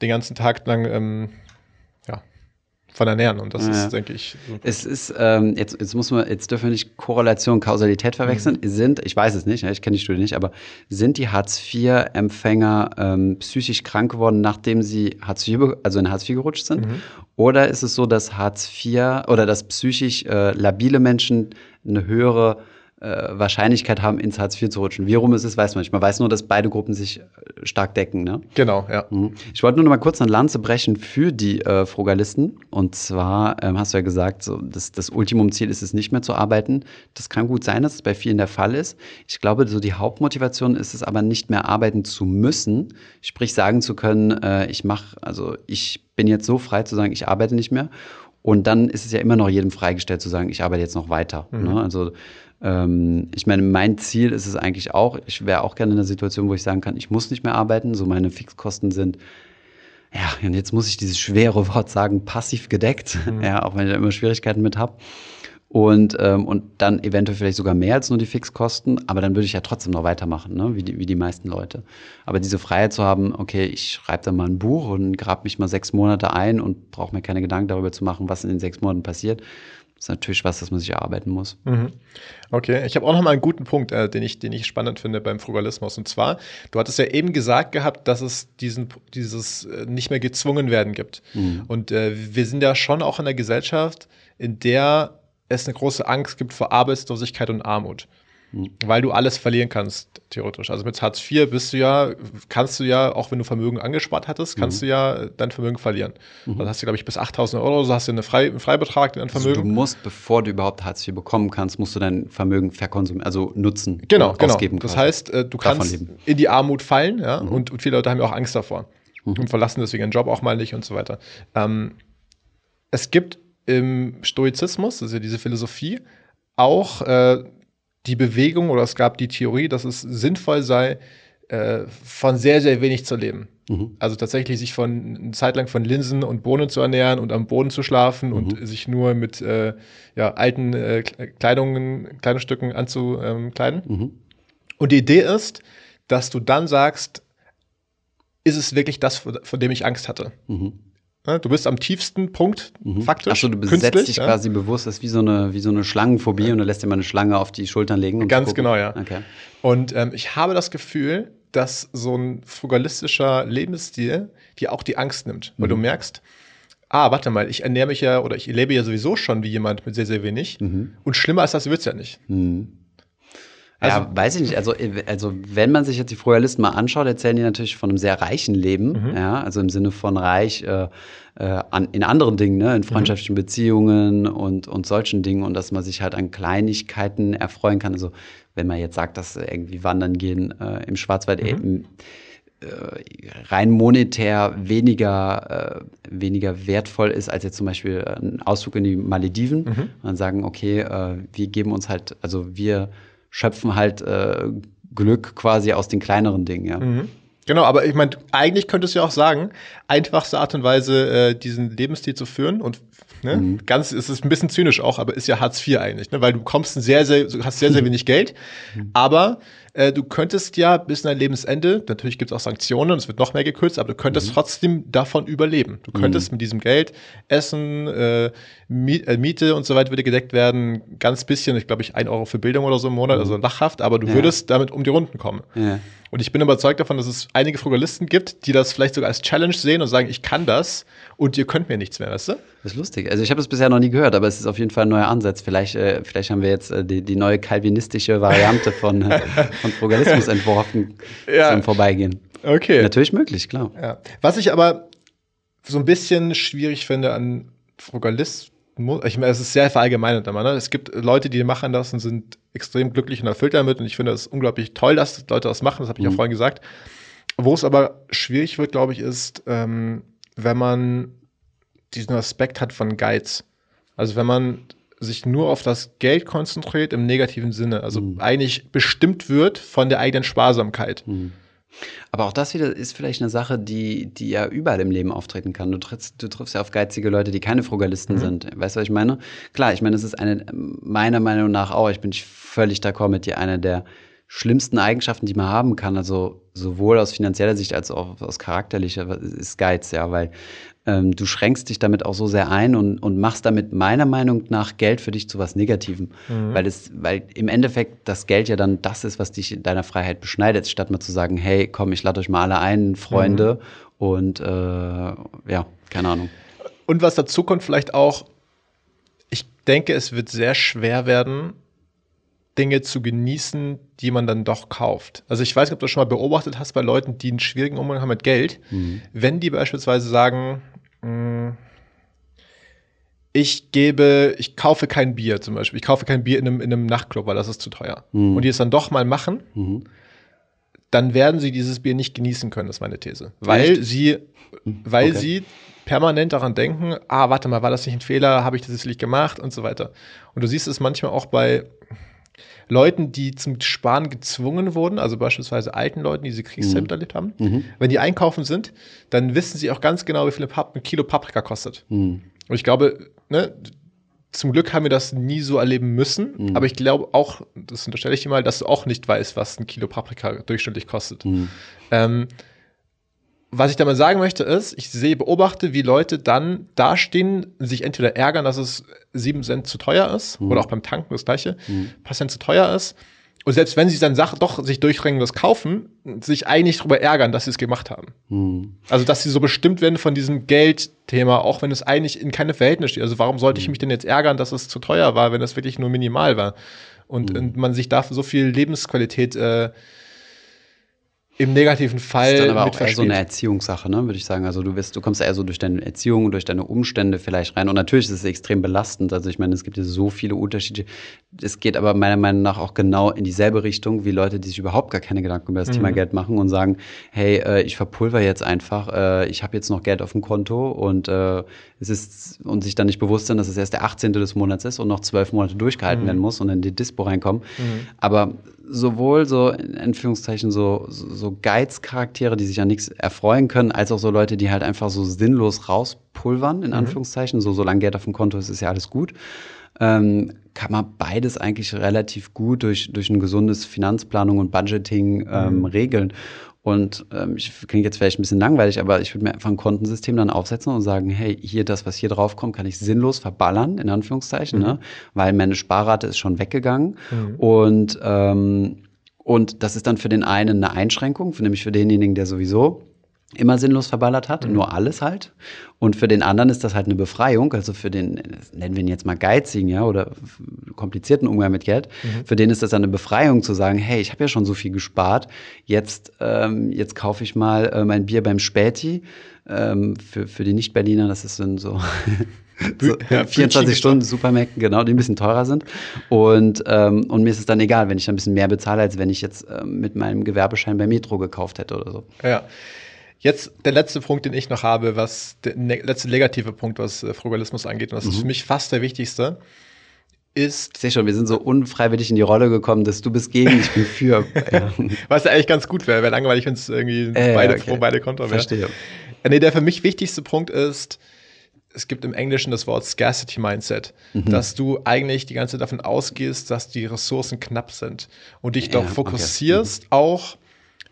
den ganzen Tag lang ähm, von ernähren. Und das ja. ist, denke ich. So es ist, ähm, jetzt, jetzt muss man, jetzt dürfen wir nicht Korrelation, Kausalität verwechseln. Mhm. Sind, ich weiß es nicht, ich kenne die Studie nicht, aber sind die Hartz-IV-Empfänger ähm, psychisch krank geworden, nachdem sie Hartz IV, also in Hartz IV gerutscht sind? Mhm. Oder ist es so, dass Hartz IV oder dass psychisch äh, labile Menschen eine höhere äh, Wahrscheinlichkeit haben, ins Hartz IV zu rutschen. Wie rum es ist, weiß man nicht. Man weiß nur, dass beide Gruppen sich äh, stark decken. Ne? Genau, ja. Mhm. Ich wollte nur noch mal kurz eine Lanze brechen für die äh, Frugalisten. Und zwar ähm, hast du ja gesagt, so, das, das Ultimumziel ist es nicht mehr zu arbeiten. Das kann gut sein, dass es bei vielen der Fall ist. Ich glaube, so die Hauptmotivation ist es aber nicht mehr arbeiten zu müssen. Sprich, sagen zu können, äh, ich mache, also ich bin jetzt so frei zu sagen, ich arbeite nicht mehr. Und dann ist es ja immer noch jedem freigestellt zu sagen, ich arbeite jetzt noch weiter. Mhm. Ne? Also ähm, ich meine, mein Ziel ist es eigentlich auch, ich wäre auch gerne in einer Situation, wo ich sagen kann, ich muss nicht mehr arbeiten, so meine Fixkosten sind ja, und jetzt muss ich dieses schwere Wort sagen, passiv gedeckt, mhm. ja, auch wenn ich da immer Schwierigkeiten mit habe. Und, ähm, und dann eventuell vielleicht sogar mehr als nur die Fixkosten, aber dann würde ich ja trotzdem noch weitermachen, ne? wie, die, wie die meisten Leute. Aber diese Freiheit zu haben, okay, ich schreibe dann mal ein Buch und grab mich mal sechs Monate ein und brauche mir keine Gedanken darüber zu machen, was in den sechs Monaten passiert, das ist natürlich was, das man sich erarbeiten muss. Mhm. Okay, ich habe auch noch mal einen guten Punkt, äh, den, ich, den ich spannend finde beim Frugalismus. Und zwar, du hattest ja eben gesagt gehabt, dass es diesen, dieses äh, nicht mehr gezwungen werden gibt. Mhm. Und äh, wir sind ja schon auch in einer Gesellschaft, in der es eine große Angst gibt vor Arbeitslosigkeit und Armut. Weil du alles verlieren kannst, theoretisch. Also mit Hartz IV bist du ja, kannst du ja, auch wenn du Vermögen angespart hattest, kannst mhm. du ja dein Vermögen verlieren. Mhm. Also hast du, glaube ich, bis 8000 Euro, so hast du eine Frei, einen Freibetrag in dein Vermögen. Also du musst, bevor du überhaupt Hartz IV bekommen kannst, musst du dein Vermögen verkonsumieren, also nutzen. Genau, genau. Ausgeben das heißt, äh, du kannst in die Armut fallen, ja, mhm. und, und, viele Leute haben ja auch Angst davor mhm. und verlassen deswegen ihren Job auch mal nicht und so weiter. Ähm, es gibt im Stoizismus, also diese Philosophie, auch äh, die Bewegung oder es gab die Theorie, dass es sinnvoll sei, äh, von sehr, sehr wenig zu leben. Mhm. Also tatsächlich sich von eine Zeit lang von Linsen und Bohnen zu ernähren und am Boden zu schlafen mhm. und sich nur mit äh, ja, alten äh, Kleidungen, Kleidungsstücken anzukleiden. Mhm. Und die Idee ist, dass du dann sagst, ist es wirklich das, vor dem ich Angst hatte? Mhm. Ne, du bist am tiefsten Punkt, mhm. faktisch. Achso, du besetzt dich ja? quasi bewusst, das ist wie so eine, wie so eine Schlangenphobie ja. und du lässt dir mal eine Schlange auf die Schultern legen. Um Ganz genau, ja. Okay. Und ähm, ich habe das Gefühl, dass so ein frugalistischer Lebensstil dir auch die Angst nimmt, weil mhm. du merkst, ah, warte mal, ich ernähre mich ja oder ich lebe ja sowieso schon wie jemand mit sehr, sehr wenig. Mhm. Und schlimmer als das wird es ja nicht. Mhm. Also, ja, weiß ich nicht. Also, also, wenn man sich jetzt die Frugalisten mal anschaut, erzählen die natürlich von einem sehr reichen Leben. Mhm. Ja, also im Sinne von reich äh, äh, an, in anderen Dingen, ne? in mhm. freundschaftlichen mhm. Beziehungen und, und solchen Dingen und dass man sich halt an Kleinigkeiten erfreuen kann. Also, wenn man jetzt sagt, dass irgendwie wandern gehen äh, im Schwarzwald mhm. eben äh, rein monetär weniger, äh, weniger wertvoll ist als jetzt zum Beispiel ein Ausflug in die Malediven. Mhm. Und dann sagen, okay, äh, wir geben uns halt, also wir schöpfen halt äh, Glück quasi aus den kleineren Dingen, ja. Mhm. Genau, aber ich meine, eigentlich könntest du ja auch sagen, einfachste Art und Weise, äh, diesen Lebensstil zu führen und ne, mhm. ganz, es ist ein bisschen zynisch auch, aber ist ja Hartz IV eigentlich, ne, weil du bekommst ein sehr, sehr, hast sehr, sehr wenig Geld, mhm. aber äh, du könntest ja bis dein Lebensende, natürlich gibt es auch Sanktionen, es wird noch mehr gekürzt, aber du könntest mhm. trotzdem davon überleben. Du könntest mhm. mit diesem Geld Essen, äh, äh, Miete und so weiter würde gedeckt werden, ganz bisschen, ich glaube ich, ein Euro für Bildung oder so im Monat, mhm. also lachhaft, aber du ja. würdest damit um die Runden kommen. Ja. Und ich bin überzeugt davon, dass es einige Frugalisten gibt, die das vielleicht sogar als Challenge sehen und sagen, ich kann das und ihr könnt mir nichts mehr, weißt du? Das ist lustig. Also ich habe es bisher noch nie gehört, aber es ist auf jeden Fall ein neuer Ansatz. Vielleicht, äh, vielleicht haben wir jetzt äh, die, die neue kalvinistische Variante von, äh, von Frugalismus entworfen ja. zum Vorbeigehen. Okay. Natürlich möglich, klar. Ja. Was ich aber so ein bisschen schwierig finde an Frugalismus, ich meine, es ist sehr verallgemeinert immer. Ne? Es gibt Leute, die machen das und sind extrem glücklich und erfüllt damit. Und ich finde es unglaublich toll, dass Leute das machen. Das habe ich mhm. ja vorhin gesagt. Wo es aber schwierig wird, glaube ich, ist, ähm, wenn man diesen Aspekt hat von Geiz. Also wenn man sich nur auf das Geld konzentriert im negativen Sinne, also mhm. eigentlich bestimmt wird von der eigenen Sparsamkeit. Mhm. Aber auch das wieder ist vielleicht eine Sache, die, die ja überall im Leben auftreten kann. Du triffst, du triffst ja auf geizige Leute, die keine Frugalisten mhm. sind. Weißt du, was ich meine? Klar, ich meine, das ist eine, meiner Meinung nach auch, ich bin völlig d'accord mit dir, eine der schlimmsten Eigenschaften, die man haben kann, also sowohl aus finanzieller Sicht als auch aus charakterlicher, ist Geiz, ja, weil ähm, du schränkst dich damit auch so sehr ein und, und machst damit meiner Meinung nach Geld für dich zu was Negativem. Mhm. Weil, es, weil im Endeffekt das Geld ja dann das ist, was dich in deiner Freiheit beschneidet, statt mal zu sagen, hey, komm, ich lade euch mal alle ein, Freunde mhm. und äh, ja, keine Ahnung. Und was dazu kommt, vielleicht auch, ich denke, es wird sehr schwer werden, Dinge zu genießen, die man dann doch kauft. Also ich weiß nicht, ob du das schon mal beobachtet hast bei Leuten, die einen schwierigen Umgang haben mit Geld. Mhm. Wenn die beispielsweise sagen, Mm. ich gebe, ich kaufe kein Bier zum Beispiel. Ich kaufe kein Bier in einem, in einem Nachtclub, weil das ist zu teuer. Mhm. Und die es dann doch mal machen, mhm. dann werden sie dieses Bier nicht genießen können, ist meine These. Weil Echt? sie, weil okay. sie permanent daran denken, ah, warte mal, war das nicht ein Fehler, habe ich das nicht gemacht und so weiter. Und du siehst es manchmal auch bei Leuten, die zum Sparen gezwungen wurden, also beispielsweise alten Leuten, die diese Kriegszeit mhm. erlebt haben, mhm. wenn die einkaufen sind, dann wissen sie auch ganz genau, wie viel ein Kilo Paprika kostet. Mhm. Und ich glaube, ne, zum Glück haben wir das nie so erleben müssen, mhm. aber ich glaube auch, das unterstelle ich dir mal, dass du auch nicht weißt, was ein Kilo Paprika durchschnittlich kostet. Mhm. Ähm, was ich damit sagen möchte, ist, ich sehe, beobachte, wie Leute dann dastehen, sich entweder ärgern, dass es sieben Cent zu teuer ist, mhm. oder auch beim Tanken das gleiche, mhm. paar Cent zu teuer ist. Und selbst wenn sie dann Sachen doch sich durchdrängen, das kaufen, sich eigentlich darüber ärgern, dass sie es gemacht haben. Mhm. Also, dass sie so bestimmt werden von diesem Geldthema, auch wenn es eigentlich in keine Verhältnis steht. Also, warum sollte ich mhm. mich denn jetzt ärgern, dass es zu teuer war, wenn es wirklich nur minimal war? Und, und mhm. man sich dafür so viel Lebensqualität äh, im negativen Fall. Das ist dann aber auch eher so eine Erziehungssache, ne, würde ich sagen. Also du wirst, du kommst eher so durch deine Erziehung, durch deine Umstände vielleicht rein. Und natürlich ist es extrem belastend. Also ich meine, es gibt ja so viele Unterschiede. Es geht aber meiner Meinung nach auch genau in dieselbe Richtung wie Leute, die sich überhaupt gar keine Gedanken über das mhm. Thema Geld machen und sagen, hey, äh, ich verpulver jetzt einfach, äh, ich habe jetzt noch Geld auf dem Konto und äh, es ist und sich dann nicht bewusst sind, dass es erst der 18. des Monats ist und noch zwölf Monate durchgehalten mhm. werden muss und in die Dispo reinkommen. Mhm. Aber sowohl so in Anführungszeichen so, so, so Geizcharaktere, die sich an nichts erfreuen können, als auch so Leute, die halt einfach so sinnlos rauspulvern, in mhm. Anführungszeichen. So, solange Geld auf dem Konto ist, ist ja alles gut. Ähm, kann man beides eigentlich relativ gut durch, durch ein gesundes Finanzplanung und Budgeting ähm, mhm. regeln. Und ähm, ich klinge jetzt vielleicht ein bisschen langweilig, aber ich würde mir einfach ein Kontensystem dann aufsetzen und sagen, hey, hier das, was hier drauf kommt, kann ich sinnlos verballern, in Anführungszeichen, mhm. ne? weil meine Sparrate ist schon weggegangen. Mhm. Und ähm, Und das ist dann für den einen eine Einschränkung, nämlich für denjenigen, der sowieso immer sinnlos verballert hat, mhm. nur alles halt. Und für den anderen ist das halt eine Befreiung, also für den, nennen wir ihn jetzt mal geizigen, ja, oder komplizierten Umgang mit Geld, mhm. für den ist das eine Befreiung zu sagen, hey, ich habe ja schon so viel gespart, jetzt, ähm, jetzt kaufe ich mal äh, mein Bier beim Späti. Ähm, für, für die Nicht-Berliner, das ist dann so so, ja, 24 Stunden Supermärkten, genau, die ein bisschen teurer sind. Und, ähm, und mir ist es dann egal, wenn ich ein bisschen mehr bezahle, als wenn ich jetzt ähm, mit meinem Gewerbeschein bei Metro gekauft hätte oder so. Ja. Jetzt der letzte Punkt, den ich noch habe, was der ne letzte negative Punkt, was äh, Frugalismus angeht, und das mhm. ist für mich fast der wichtigste, ist. Ich sehe schon, wir sind so unfreiwillig in die Rolle gekommen, dass du bist gegen, ich bin für. ja. Was ja eigentlich ganz gut wäre, wäre langweilig, wenn es irgendwie äh, beide okay. pro, beide kontra wäre. Verstehe. Ja, nee, der für mich wichtigste Punkt ist, es gibt im Englischen das Wort Scarcity Mindset, mhm. dass du eigentlich die ganze Zeit davon ausgehst, dass die Ressourcen knapp sind und dich ja, doch fokussierst, okay. mhm. auch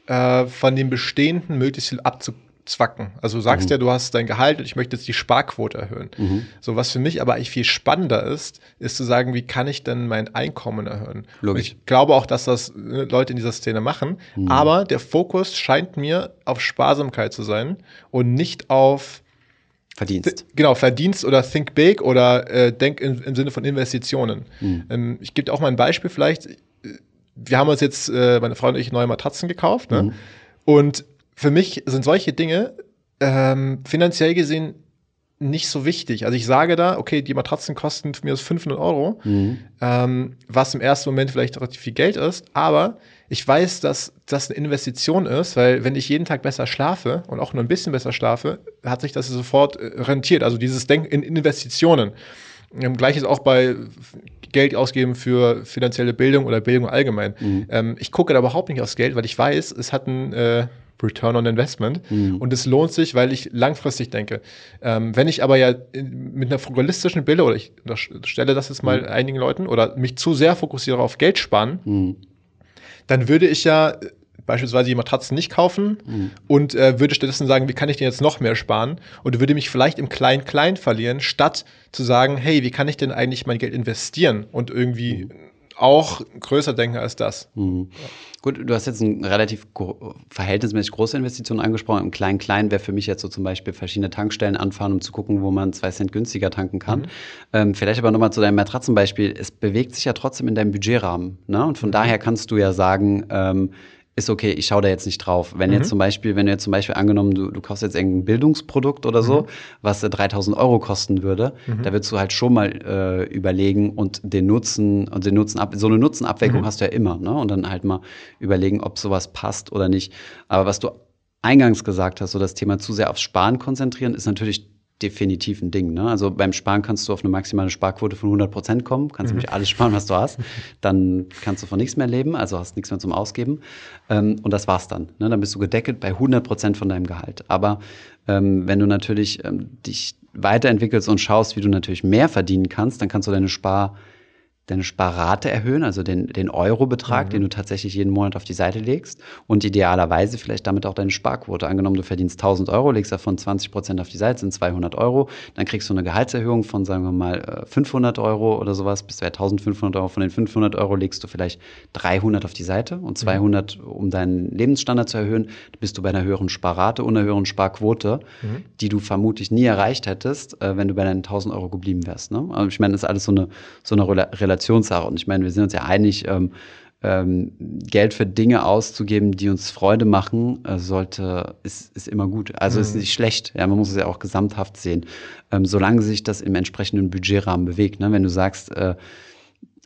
äh, von dem Bestehenden möglichst viel abzuzwacken. Also du sagst mhm. ja, du hast dein Gehalt und ich möchte jetzt die Sparquote erhöhen. Mhm. So, was für mich aber eigentlich viel spannender ist, ist zu sagen, wie kann ich denn mein Einkommen erhöhen? Logisch. ich glaube auch, dass das äh, Leute in dieser Szene machen, mhm. aber der Fokus scheint mir auf Sparsamkeit zu sein und nicht auf Verdienst. Genau, Verdienst oder Think Big oder äh, Denk im, im Sinne von Investitionen. Mhm. Ähm, ich gebe auch mal ein Beispiel vielleicht wir haben uns jetzt, äh, meine Frau und ich, neue Matratzen gekauft. Ne? Mhm. Und für mich sind solche Dinge ähm, finanziell gesehen nicht so wichtig. Also ich sage da, okay, die Matratzen kosten für mich 500 Euro, mhm. ähm, was im ersten Moment vielleicht relativ viel Geld ist, aber ich weiß, dass das eine Investition ist, weil wenn ich jeden Tag besser schlafe und auch nur ein bisschen besser schlafe, hat sich das sofort äh, rentiert. Also dieses Denken in Investitionen. Ähm, Gleiches auch bei Geld ausgeben für finanzielle Bildung oder Bildung allgemein. Mhm. Ähm, ich gucke da überhaupt nicht aufs Geld, weil ich weiß, es hat ein äh, Return on Investment mhm. und es lohnt sich, weil ich langfristig denke. Ähm, wenn ich aber ja mit einer frugalistischen Bilde oder ich stelle das jetzt mal mhm. einigen Leuten oder mich zu sehr fokussiere auf Geld sparen, mhm. dann würde ich ja beispielsweise die Matratzen nicht kaufen mhm. und äh, würde stattdessen sagen, wie kann ich denn jetzt noch mehr sparen? Und würde mich vielleicht im Klein-Klein verlieren, statt zu sagen, hey, wie kann ich denn eigentlich mein Geld investieren und irgendwie mhm. Auch größer denken als das? Mhm. Gut, du hast jetzt eine relativ verhältnismäßig große Investition angesprochen. Im Klein-Klein wäre für mich jetzt so zum Beispiel verschiedene Tankstellen anfahren, um zu gucken, wo man zwei Cent günstiger tanken kann. Mhm. Ähm, vielleicht aber nochmal zu deinem Matratzenbeispiel. Es bewegt sich ja trotzdem in deinem Budgetrahmen. Ne? Und von mhm. daher kannst du ja sagen, ähm, ist okay, ich schaue da jetzt nicht drauf. Wenn mhm. jetzt zum Beispiel, wenn du jetzt zum Beispiel angenommen, du, du kaufst jetzt irgendein Bildungsprodukt oder so, mhm. was äh, 3000 Euro kosten würde, mhm. da würdest du halt schon mal äh, überlegen und den Nutzen und den Nutzen ab, so eine Nutzenabwägung mhm. hast du ja immer, ne? Und dann halt mal überlegen, ob sowas passt oder nicht. Aber was du eingangs gesagt hast, so das Thema zu sehr aufs Sparen konzentrieren, ist natürlich definitiv ein Ding. Ne? Also beim Sparen kannst du auf eine maximale Sparquote von 100 Prozent kommen, kannst mhm. nämlich alles sparen, was du hast. Dann kannst du von nichts mehr leben, also hast nichts mehr zum Ausgeben. Ähm, und das war's dann. Ne? Dann bist du gedeckelt bei 100 Prozent von deinem Gehalt. Aber ähm, wenn du natürlich ähm, dich weiterentwickelst und schaust, wie du natürlich mehr verdienen kannst, dann kannst du deine Spar deine Sparrate erhöhen, also den, den Eurobetrag, mhm. den du tatsächlich jeden Monat auf die Seite legst und idealerweise vielleicht damit auch deine Sparquote. Angenommen, du verdienst 1000 Euro, legst davon 20 Prozent auf die Seite, sind 200 Euro, dann kriegst du eine Gehaltserhöhung von, sagen wir mal, 500 äh, Euro oder sowas, bis du 1500 Euro. Von den 500 Euro legst du vielleicht 300 auf die Seite und 200, mhm. um deinen Lebensstandard zu erhöhen, bist du bei einer höheren Sparrate und einer höheren Sparquote, mhm. die du vermutlich nie erreicht hättest, äh, wenn du bei deinen 1000 Euro geblieben wärst. Ne? Also ich meine, das ist alles so eine, so eine Relation Relationssache. Und ich meine, wir sind uns ja einig, ähm, ähm, Geld für Dinge auszugeben, die uns Freude machen, äh, sollte, ist, ist immer gut. Also mhm. ist nicht schlecht. Ja, man muss es ja auch gesamthaft sehen. Ähm, solange sich das im entsprechenden Budgetrahmen bewegt. Ne? Wenn du sagst, äh,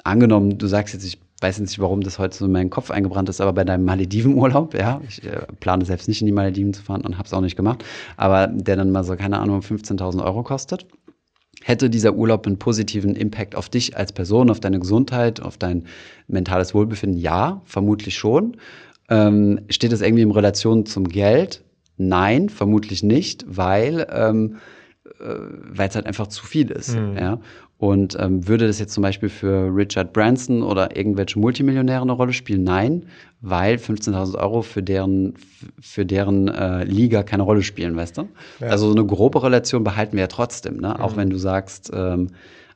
angenommen, du sagst jetzt, ich weiß jetzt nicht, warum das heute so in meinen Kopf eingebrannt ist, aber bei deinem Maledivenurlaub, ja, ich äh, plane selbst nicht in die Malediven zu fahren und habe es auch nicht gemacht, aber der dann mal so, keine Ahnung, 15.000 Euro kostet Hätte dieser Urlaub einen positiven Impact auf dich als Person, auf deine Gesundheit, auf dein mentales Wohlbefinden? Ja, vermutlich schon. Ähm, steht es irgendwie in Relation zum Geld? Nein, vermutlich nicht, weil ähm, äh, weil es halt einfach zu viel ist. Mhm. Ja? Und ähm, würde das jetzt zum Beispiel für Richard Branson oder irgendwelche Multimillionäre eine Rolle spielen? Nein, weil 15.000 Euro für deren, für deren äh, Liga keine Rolle spielen, weißt du? Ja. Also so eine grobe Relation behalten wir ja trotzdem, ne? Mhm. auch wenn du sagst, ähm,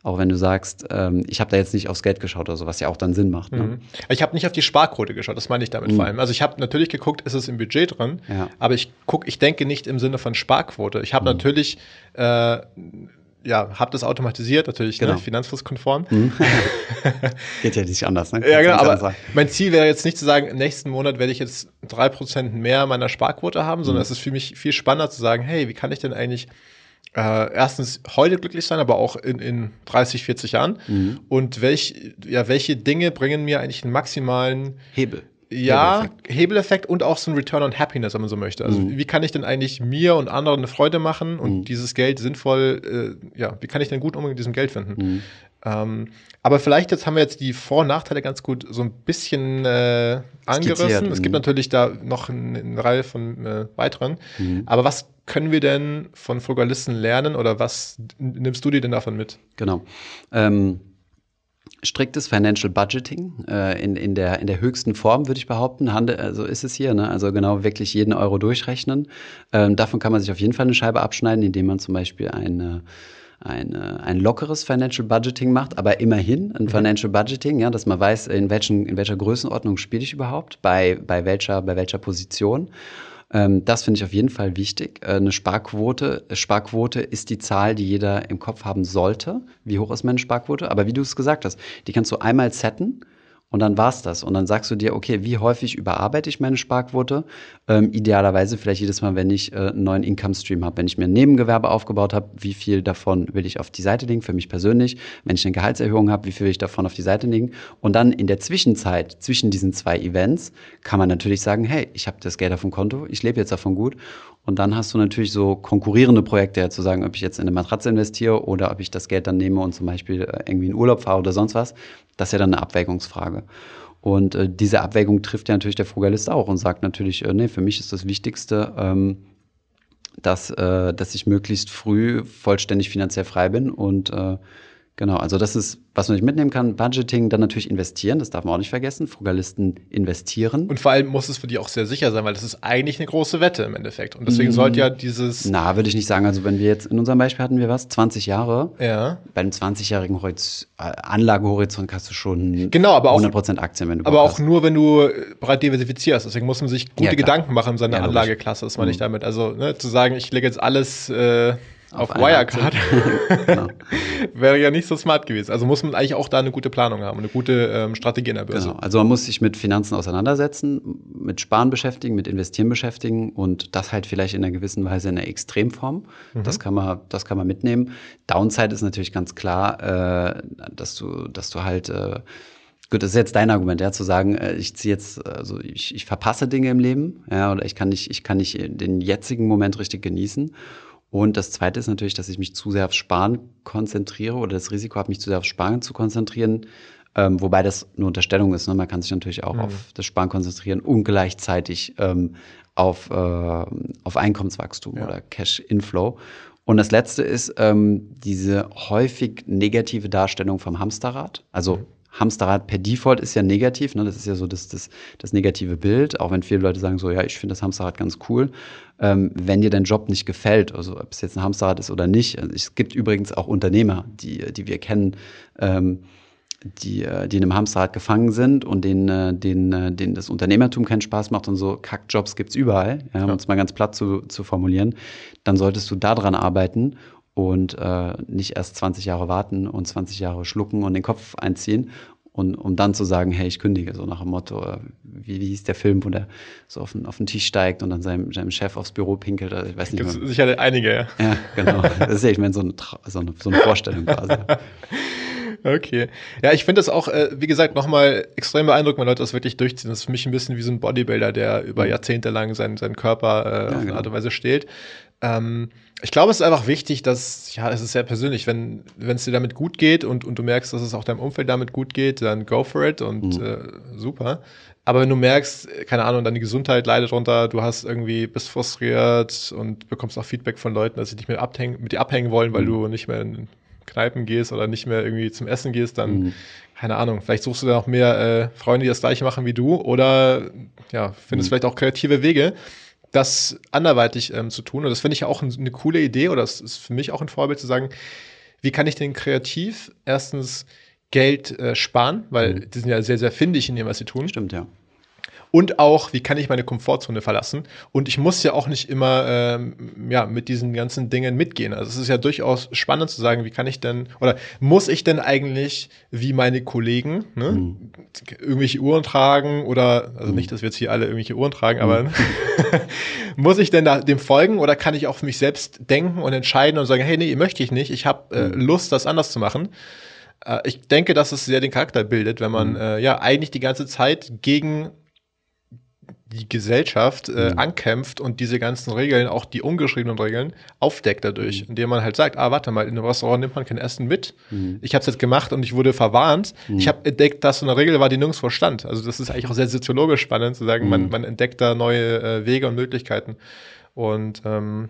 Auch wenn du sagst, ähm, ich habe da jetzt nicht aufs Geld geschaut oder so, was ja auch dann Sinn macht. Ne? Mhm. Ich habe nicht auf die Sparquote geschaut, das meine ich damit mhm. vor allem. Also ich habe natürlich geguckt, ist es im Budget drin, ja. aber ich guck, ich denke nicht im Sinne von Sparquote. Ich habe mhm. natürlich äh, ja, habe das automatisiert, natürlich ne, genau. ne, finanzflusskonform. Mhm. Geht ja nicht anders, ne? ja, genau, aber mein Ziel wäre jetzt nicht zu sagen, im nächsten Monat werde ich jetzt drei Prozent mehr meiner Sparquote haben, sondern mhm. es ist für mich viel spannender zu sagen, hey, wie kann ich denn eigentlich äh, erstens heute glücklich sein, aber auch in, in 30, 40 Jahren? Mhm. Und welch, ja, welche Dinge bringen mir eigentlich einen maximalen Hebel? Ja, Hebeleffekt. Hebeleffekt. und auch so ein Return on Happiness, wenn man so möchte. Also mhm. wie kann ich denn eigentlich mir und anderen eine Freude machen und mhm. dieses Geld sinnvoll, äh, ja, wie kann ich denn gut Umgang mit diesem Geld finden? Ähm, aber vielleicht jetzt haben wir jetzt die Vor- und Nachteile ganz gut so ein bisschen äh, angerissen. Es gibt mhm. natürlich da noch eine, eine Reihe von äh, weiteren. Mhm. Aber was können wir denn von Frugalisten lernen oder was nimmst du dir denn davon mit? Genau. Ähm striktes Financial Budgeting äh, in, in, der, in der höchsten Form, würde ich behaupten. Handel, also ist es hier. Ne? Also genau wirklich jeden Euro durchrechnen. Ähm, davon kann man sich auf jeden Fall eine Scheibe abschneiden, indem man zum Beispiel eine ein, ein lockeres Financial Budgeting macht, aber immerhin ein mhm. Financial Budgeting, ja, dass man weiß, in, welchen, in welcher Größenordnung spiele ich überhaupt, bei, bei, welcher, bei welcher Position. Ähm, das finde ich auf jeden Fall wichtig. Äh, eine Sparquote, Sparquote ist die Zahl, die jeder im Kopf haben sollte. Wie hoch ist meine Sparquote? Aber wie du es gesagt hast, die kannst du einmal setten und dann war's das. Und dann sagst du dir, okay, wie häufig überarbeite ich meine Sparquote? Ähm, idealerweise vielleicht jedes Mal, wenn ich äh, einen neuen Income-Stream habe. Wenn ich mir ein Nebengewerbe aufgebaut habe, wie viel davon will ich auf die Seite legen, für mich persönlich? Wenn ich eine Gehaltserhöhung habe, wie viel will ich davon auf die Seite legen? Und dann in der Zwischenzeit, zwischen diesen zwei Events, kann man natürlich sagen, hey, ich habe das Geld auf dem Konto, ich lebe jetzt davon gut. Und dann hast du natürlich so konkurrierende Projekte, ja, zu sagen, ob ich jetzt in eine Matratze investiere oder ob ich das Geld dann nehme und zum Beispiel äh, irgendwie in Urlaub fahre oder sonst was. Das ist ja dann eine Abwägungsfrage. Und äh, diese Abwägung trifft ja natürlich der Frugalist auch und sagt natürlich, äh, nee, für mich ist das Wichtigste, ähm, dass, äh, dass ich möglichst früh vollständig finanziell frei bin und äh, Genau, also das ist, was man nicht mitnehmen kann. Budgeting, dann natürlich investieren, das darf man auch nicht vergessen. Frugalisten investieren. Und vor allem muss es für die auch sehr sicher sein, weil das ist eigentlich eine große Wette im Endeffekt. Und deswegen mm. sollte ja dieses. Na, würde ich nicht sagen. Also wenn wir jetzt in unserem Beispiel hatten wir was, 20 Jahre. Ja. Bei einem 20-jährigen äh, Anlagehorizont hast du schon genau, aber auch, 100% Aktien, wenn du Aber auch hast. nur, wenn du breit diversifizierst. Deswegen muss man sich gute ja, Gedanken machen in seiner ja, Anlageklasse, das meine ich mhm. damit. Also ne, zu sagen, ich lege jetzt alles. Äh, auf, auf Wirecard genau. wäre ja nicht so smart gewesen. Also muss man eigentlich auch da eine gute Planung haben, eine gute ähm, Strategie in der Börse. Genau. Also man muss sich mit Finanzen auseinandersetzen, mit Sparen beschäftigen, mit Investieren beschäftigen und das halt vielleicht in einer gewissen Weise in einer Extremform. Mhm. Das kann man, das kann man mitnehmen. Downside ist natürlich ganz klar, äh, dass du, dass du halt äh, Gut, das ist jetzt dein Argument, ja, zu sagen, äh, ich ziehe jetzt, also ich, ich verpasse Dinge im Leben, ja, oder ich kann nicht, ich kann nicht den jetzigen Moment richtig genießen. Und das Zweite ist natürlich, dass ich mich zu sehr aufs Sparen konzentriere oder das Risiko habe, mich zu sehr aufs Sparen zu konzentrieren. Ähm, wobei das eine Unterstellung ist. Ne? Man kann sich natürlich auch mhm. auf das Sparen konzentrieren und gleichzeitig ähm, auf, äh, auf Einkommenswachstum ja. oder Cash Inflow. Und das Letzte ist ähm, diese häufig negative Darstellung vom Hamsterrad. Also mhm. Hamsterrad per Default ist ja negativ, ne? das ist ja so das, das, das negative Bild, auch wenn viele Leute sagen so, ja, ich finde das Hamsterrad ganz cool. Ähm, wenn dir dein Job nicht gefällt, also ob es jetzt ein Hamsterrad ist oder nicht. Also es gibt übrigens auch Unternehmer, die, die wir kennen, ähm, die, äh, die in einem Hamsterrad gefangen sind und denen, äh, denen, äh, denen das Unternehmertum keinen Spaß macht und so Kackjobs gibt's überall, ja, um es mal ganz platt zu, zu formulieren, dann solltest du daran arbeiten und äh, nicht erst 20 Jahre warten und 20 Jahre schlucken und den Kopf einziehen und um dann zu sagen, hey, ich kündige, so nach dem Motto, äh, wie, wie hieß der Film, wo der so auf den, auf den Tisch steigt und dann seinem, seinem Chef aufs Büro pinkelt, also ich weiß nicht Gibt's mehr. sicher einige, ja. Ja, genau. Das ist ja, ich meine, so eine, so eine, so eine Vorstellung quasi. Okay. Ja, ich finde das auch, äh, wie gesagt, nochmal extrem beeindruckend, wenn Leute das wirklich durchziehen. Das ist für mich ein bisschen wie so ein Bodybuilder, der über mhm. Jahrzehnte lang seinen, seinen Körper äh, ja, auf eine genau. Art und Weise stählt. Ähm, ich glaube, es ist einfach wichtig, dass, ja, es ist sehr persönlich, wenn es dir damit gut geht und, und du merkst, dass es auch deinem Umfeld damit gut geht, dann go for it und mhm. äh, super. Aber wenn du merkst, keine Ahnung, deine Gesundheit leidet drunter, du hast irgendwie, bist frustriert und bekommst auch Feedback von Leuten, dass sie nicht mehr abhängen, mit dir abhängen wollen, weil mhm. du nicht mehr in Kneipen gehst oder nicht mehr irgendwie zum Essen gehst, dann, mhm. keine Ahnung, vielleicht suchst du da noch mehr äh, Freunde, die das gleiche machen wie du oder ja, findest mhm. vielleicht auch kreative Wege das anderweitig ähm, zu tun. Und das finde ich ja auch eine coole Idee oder das ist für mich auch ein Vorbild zu sagen, wie kann ich denn kreativ erstens Geld äh, sparen, weil mhm. die sind ja sehr, sehr findig in dem, was sie tun. Stimmt, ja. Und auch, wie kann ich meine Komfortzone verlassen? Und ich muss ja auch nicht immer ähm, ja, mit diesen ganzen Dingen mitgehen. Also es ist ja durchaus spannend zu sagen, wie kann ich denn, oder muss ich denn eigentlich wie meine Kollegen ne, mhm. irgendwelche Uhren tragen oder, also mhm. nicht, dass wir jetzt hier alle irgendwelche Uhren tragen, mhm. aber muss ich denn da dem folgen oder kann ich auch für mich selbst denken und entscheiden und sagen, hey, nee, möchte ich nicht, ich habe äh, mhm. Lust, das anders zu machen? Äh, ich denke, dass es sehr den Charakter bildet, wenn man mhm. äh, ja eigentlich die ganze Zeit gegen die Gesellschaft äh, mhm. ankämpft und diese ganzen Regeln, auch die ungeschriebenen Regeln, aufdeckt dadurch, mhm. indem man halt sagt, ah, warte mal, in einem Restaurant nimmt man kein Essen mit. Mhm. Ich habe es jetzt gemacht und ich wurde verwarnt. Mhm. Ich habe entdeckt, dass so eine Regel war, die nirgendwo stand. Also das ist eigentlich auch sehr soziologisch spannend zu sagen, man, mhm. man entdeckt da neue äh, Wege und Möglichkeiten. Und ähm,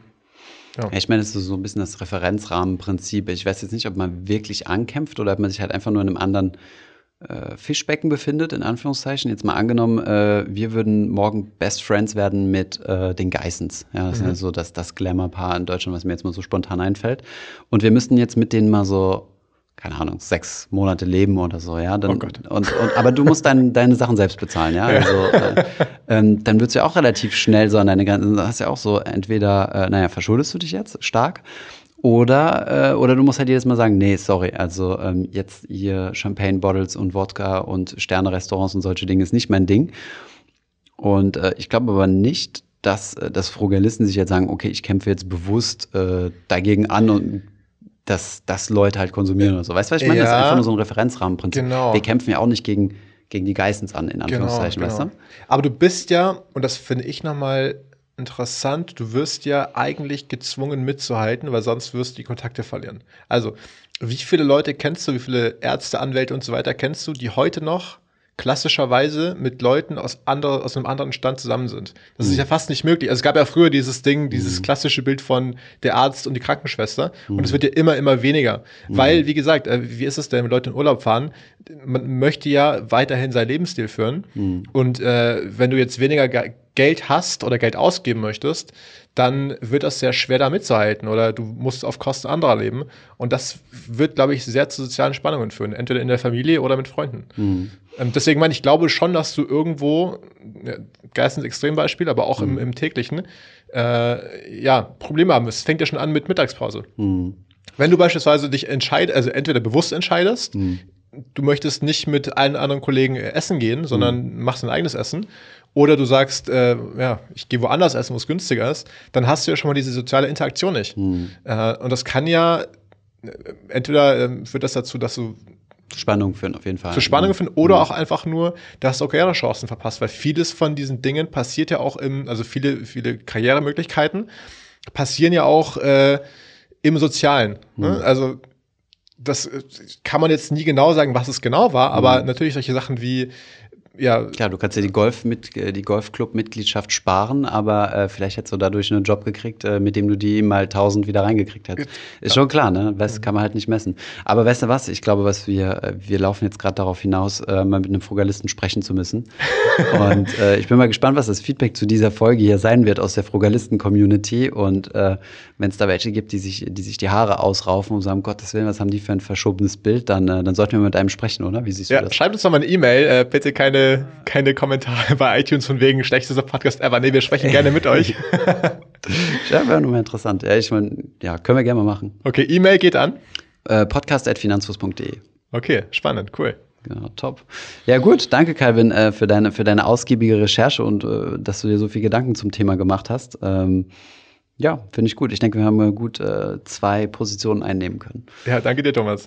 ja. Ich meine, das ist so ein bisschen das Referenzrahmenprinzip. Ich weiß jetzt nicht, ob man wirklich ankämpft oder ob man sich halt einfach nur in einem anderen äh, Fischbecken befindet, in Anführungszeichen. Jetzt mal angenommen, äh, wir würden morgen Best Friends werden mit äh, den Geissens. Ja, das mhm. ist ja so das, das Glamour-Paar in Deutschland, was mir jetzt mal so spontan einfällt. Und wir müssten jetzt mit denen mal so keine Ahnung, sechs Monate leben oder so, ja. Dann, oh Gott. Und, und, aber du musst dein, deine Sachen selbst bezahlen, ja. Also, äh, ähm, dann wird's ja auch relativ schnell so an deine Grenzen. Hast ja auch so, entweder, äh, naja, verschuldest du dich jetzt stark oder, äh, oder du musst halt jedes Mal sagen, nee, sorry, also ähm, jetzt hier Champagne-Bottles und Wodka und Sterne-Restaurants und solche Dinge ist nicht mein Ding. Und äh, ich glaube aber nicht, dass, äh, dass Frugalisten sich jetzt sagen, okay, ich kämpfe jetzt bewusst äh, dagegen an und dass, dass Leute halt konsumieren oder so. Weißt du, was ich meine? Ja, das ist einfach nur so ein Referenzrahmenprinzip. Genau. Wir kämpfen ja auch nicht gegen, gegen die Geistens an, in genau, Anführungszeichen, genau, genau. weißt du? Aber du bist ja, und das finde ich nochmal interessant, du wirst ja eigentlich gezwungen mitzuhalten, weil sonst wirst du die Kontakte verlieren. Also, wie viele Leute kennst du, wie viele Ärzte, Anwälte und so weiter kennst du, die heute noch klassischerweise mit Leuten aus, andere, aus einem anderen Stand zusammen sind. Das mhm. ist ja fast nicht möglich. Also es gab ja früher dieses Ding, dieses mhm. klassische Bild von der Arzt und die Krankenschwester. Mhm. Und es wird ja immer, immer weniger. Mhm. Weil, wie gesagt, äh, wie ist es denn, wenn Leute in Urlaub fahren? Man möchte ja weiterhin seinen Lebensstil führen. Mhm. Und äh, wenn du jetzt weniger Geld hast oder Geld ausgeben möchtest, dann wird das sehr schwer da mitzuhalten oder du musst auf Kosten anderer leben. Und das wird, glaube ich, sehr zu sozialen Spannungen führen, entweder in der Familie oder mit Freunden. Mhm. Ähm, deswegen meine ich, glaube schon, dass du irgendwo, ja, Geist ist ein Extrembeispiel, aber auch mhm. im, im, täglichen, äh, ja, Probleme haben wirst. Es fängt ja schon an mit Mittagspause. Mhm. Wenn du beispielsweise dich entscheidest, also entweder bewusst entscheidest, mhm. du möchtest nicht mit allen anderen Kollegen essen gehen, sondern mhm. machst ein eigenes Essen oder du sagst, äh, ja, ich gehe woanders essen, wo es günstiger ist, dann hast du ja schon mal diese soziale Interaktion nicht. Mhm. Äh, und das kann ja, äh, entweder äh, führt das dazu, dass du Spannung führen, auf jeden Fall. Zu Spannung führen oder mhm. auch einfach nur, dass du Karrierechancen verpasst, weil vieles von diesen Dingen passiert ja auch im, also viele, viele Karrieremöglichkeiten passieren ja auch äh, im Sozialen. Ne? Mhm. Also das äh, kann man jetzt nie genau sagen, was es genau war, aber mhm. natürlich solche Sachen wie ja. Klar, du kannst dir die Golf mit äh, die Golfclub-Mitgliedschaft sparen, aber äh, vielleicht hättest du dadurch einen Job gekriegt, äh, mit dem du die mal 1000 wieder reingekriegt hättest. Ist ja. schon klar, ne? Das kann man halt nicht messen. Aber weißt du was? Ich glaube, was wir äh, wir laufen jetzt gerade darauf hinaus, äh, mal mit einem Frugalisten sprechen zu müssen. und äh, ich bin mal gespannt, was das Feedback zu dieser Folge hier sein wird aus der Frugalisten-Community. Und äh, wenn es da welche gibt, die sich die sich die Haare ausraufen und sagen, um Gottes Willen, was haben die für ein verschobenes Bild, dann äh, dann sollten wir mit einem sprechen, oder? Wie siehst du ja, das? Schreibt uns doch mal eine E-Mail, äh, bitte keine keine, Kommentare bei iTunes von wegen schlechtester Podcast ever. Nee, wir sprechen gerne mit euch. ja, wäre nur mal interessant. Ja, ich meine, ja, können wir gerne mal machen. Okay, E-Mail geht an? Äh, podcast.finanzfluss.de. Okay, spannend, cool. Genau, top. Ja, gut, danke, Calvin, äh, für, deine, für deine ausgiebige Recherche und äh, dass du dir so viel Gedanken zum Thema gemacht hast. Ähm, ja, finde ich gut. Ich denke, wir haben gut äh, zwei Positionen einnehmen können. Ja, danke dir, Thomas.